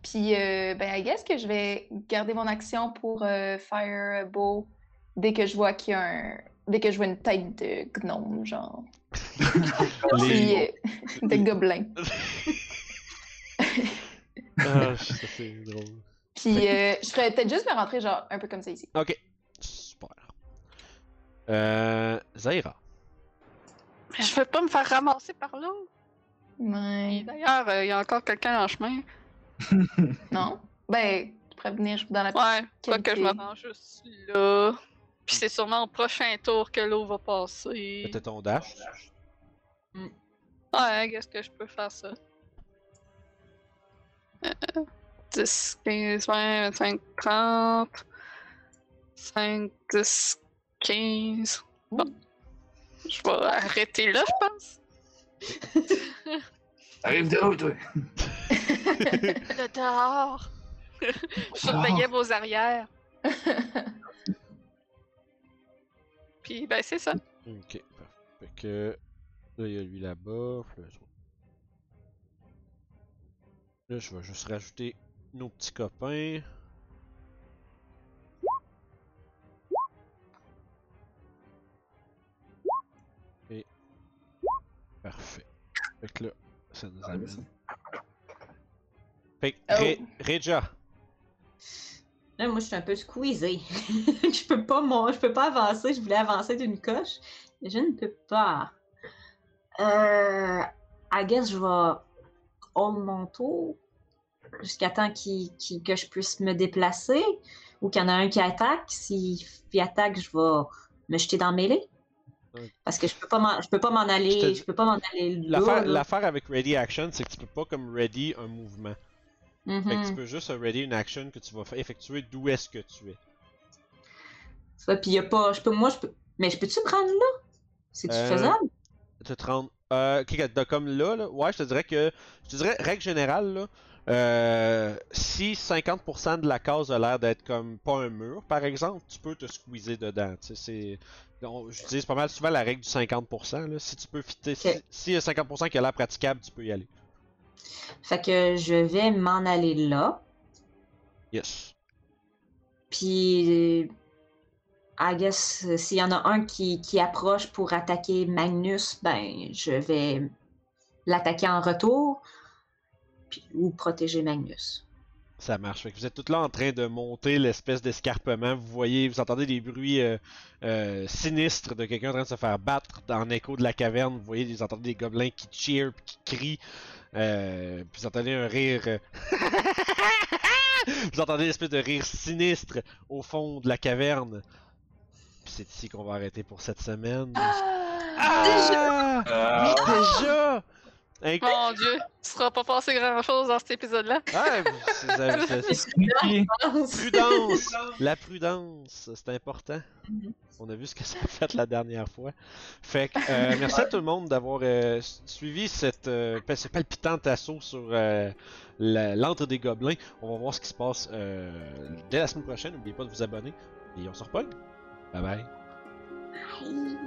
Puis, euh, ben, I guess que je vais garder mon action pour euh, Firebow dès que je vois qu'il y a un. Dès que je vois une tête de gnome, genre. [LAUGHS] Puis, Les... euh, de gobelin. Ah, [LAUGHS] ça c'est drôle. Puis, euh, je ferais peut-être juste me rentrer, genre, un peu comme ça ici. Ok. Super. Euh... Zaira. Mais je veux pas me faire ramasser par là. Ouais. Et D'ailleurs, euh, il y a encore quelqu'un en chemin. Non? Ben, tu pourrais venir dans la Ouais, pas que je me Qualité. rends juste là. Puis c'est sûrement au prochain tour que l'eau va passer. C'était ton dash? Ouais, qu'est-ce que je peux faire ça? Euh, 10, 15, 20, 25, 30. 5, 10, 15. Bon. Je vais arrêter là, je pense. [LAUGHS] Arrive de où, toi? [LAUGHS] Le dehors! [LAUGHS] Je surveillais vos arrières. Puis, ben, c'est ça. Ok, parfait. Fait que. Là, il y a lui là-bas. là, je vais juste rajouter nos petits copains. Et. Parfait. Fait que là, ça nous Ah, amène. Fait que, Oh. Re-. Là, moi, je suis un peu squeezée. [LAUGHS] je peux pas, mon... je peux pas avancer. Je voulais avancer d'une coche, mais je ne peux pas. Euh... I guess je vais hold mon tour jusqu'à temps que je puisse me déplacer ou qu'il y en a un qui attaque. S'il il attaque, je vais me jeter dans le mêlée. Parce que je peux pas m'en, je peux pas m'en aller, je peux pas m'en aller l'affaire avec Ready Action, c'est que tu peux pas comme ready un mouvement. Fait que tu Mhm. peux juste ready une action que tu vas effectuer d'où est-ce que tu es. Ça, puis y a pas, je peux, moi, je peux, mais je peux-tu me rendre là? C'est-tu Euh, faisable? De te rendre. Euh, comme là, là, ouais, je te dirais que. Je te dirais, règle générale, là, euh, si 50% de la case a l'air d'être comme pas un mur, par exemple, tu peux te squeezer dedans. Tu c'est. J'utilise pas mal souvent la règle du 50%. Là. Si tu peux fitter. Si, y a 50% qui a l'air praticable, tu peux y aller. Fait que je vais m'en aller là. Yes. Puis, I guess, s'il y en a un qui, qui approche pour attaquer Magnus, ben, je vais l'attaquer en retour. Puis, ou protéger Magnus. Ça marche. Fait que vous êtes tous là en train de monter l'espèce d'escarpement. Vous voyez, vous entendez des bruits euh, euh, sinistres de quelqu'un en train de se faire battre dans l'écho de la caverne. Vous voyez, vous entendez des gobelins qui cheer, puis qui crient. Euh, vous entendez un rire. euh, [LAUGHS] vous entendez une espèce de rire sinistre au fond de la caverne. C'est ici qu'on va arrêter pour cette semaine. Ah! Ah, Oui, déjà! Inc- Mon dieu, tu seras pas passé grand chose dans cet épisode-là. Ah, vous- c'est- c'est- c'est- sneaky. Prudence! La prudence, c'est important. On a vu ce que ça a fait la dernière fois. Fait que, euh, merci à tout le monde d'avoir euh, suivi cette, euh, ce palpitant assaut sur euh, la- l'antre des gobelins. On va voir ce qui se passe euh, dès la semaine prochaine. N'oubliez pas de vous abonner. Et on se repogne. Bye bye. Bye.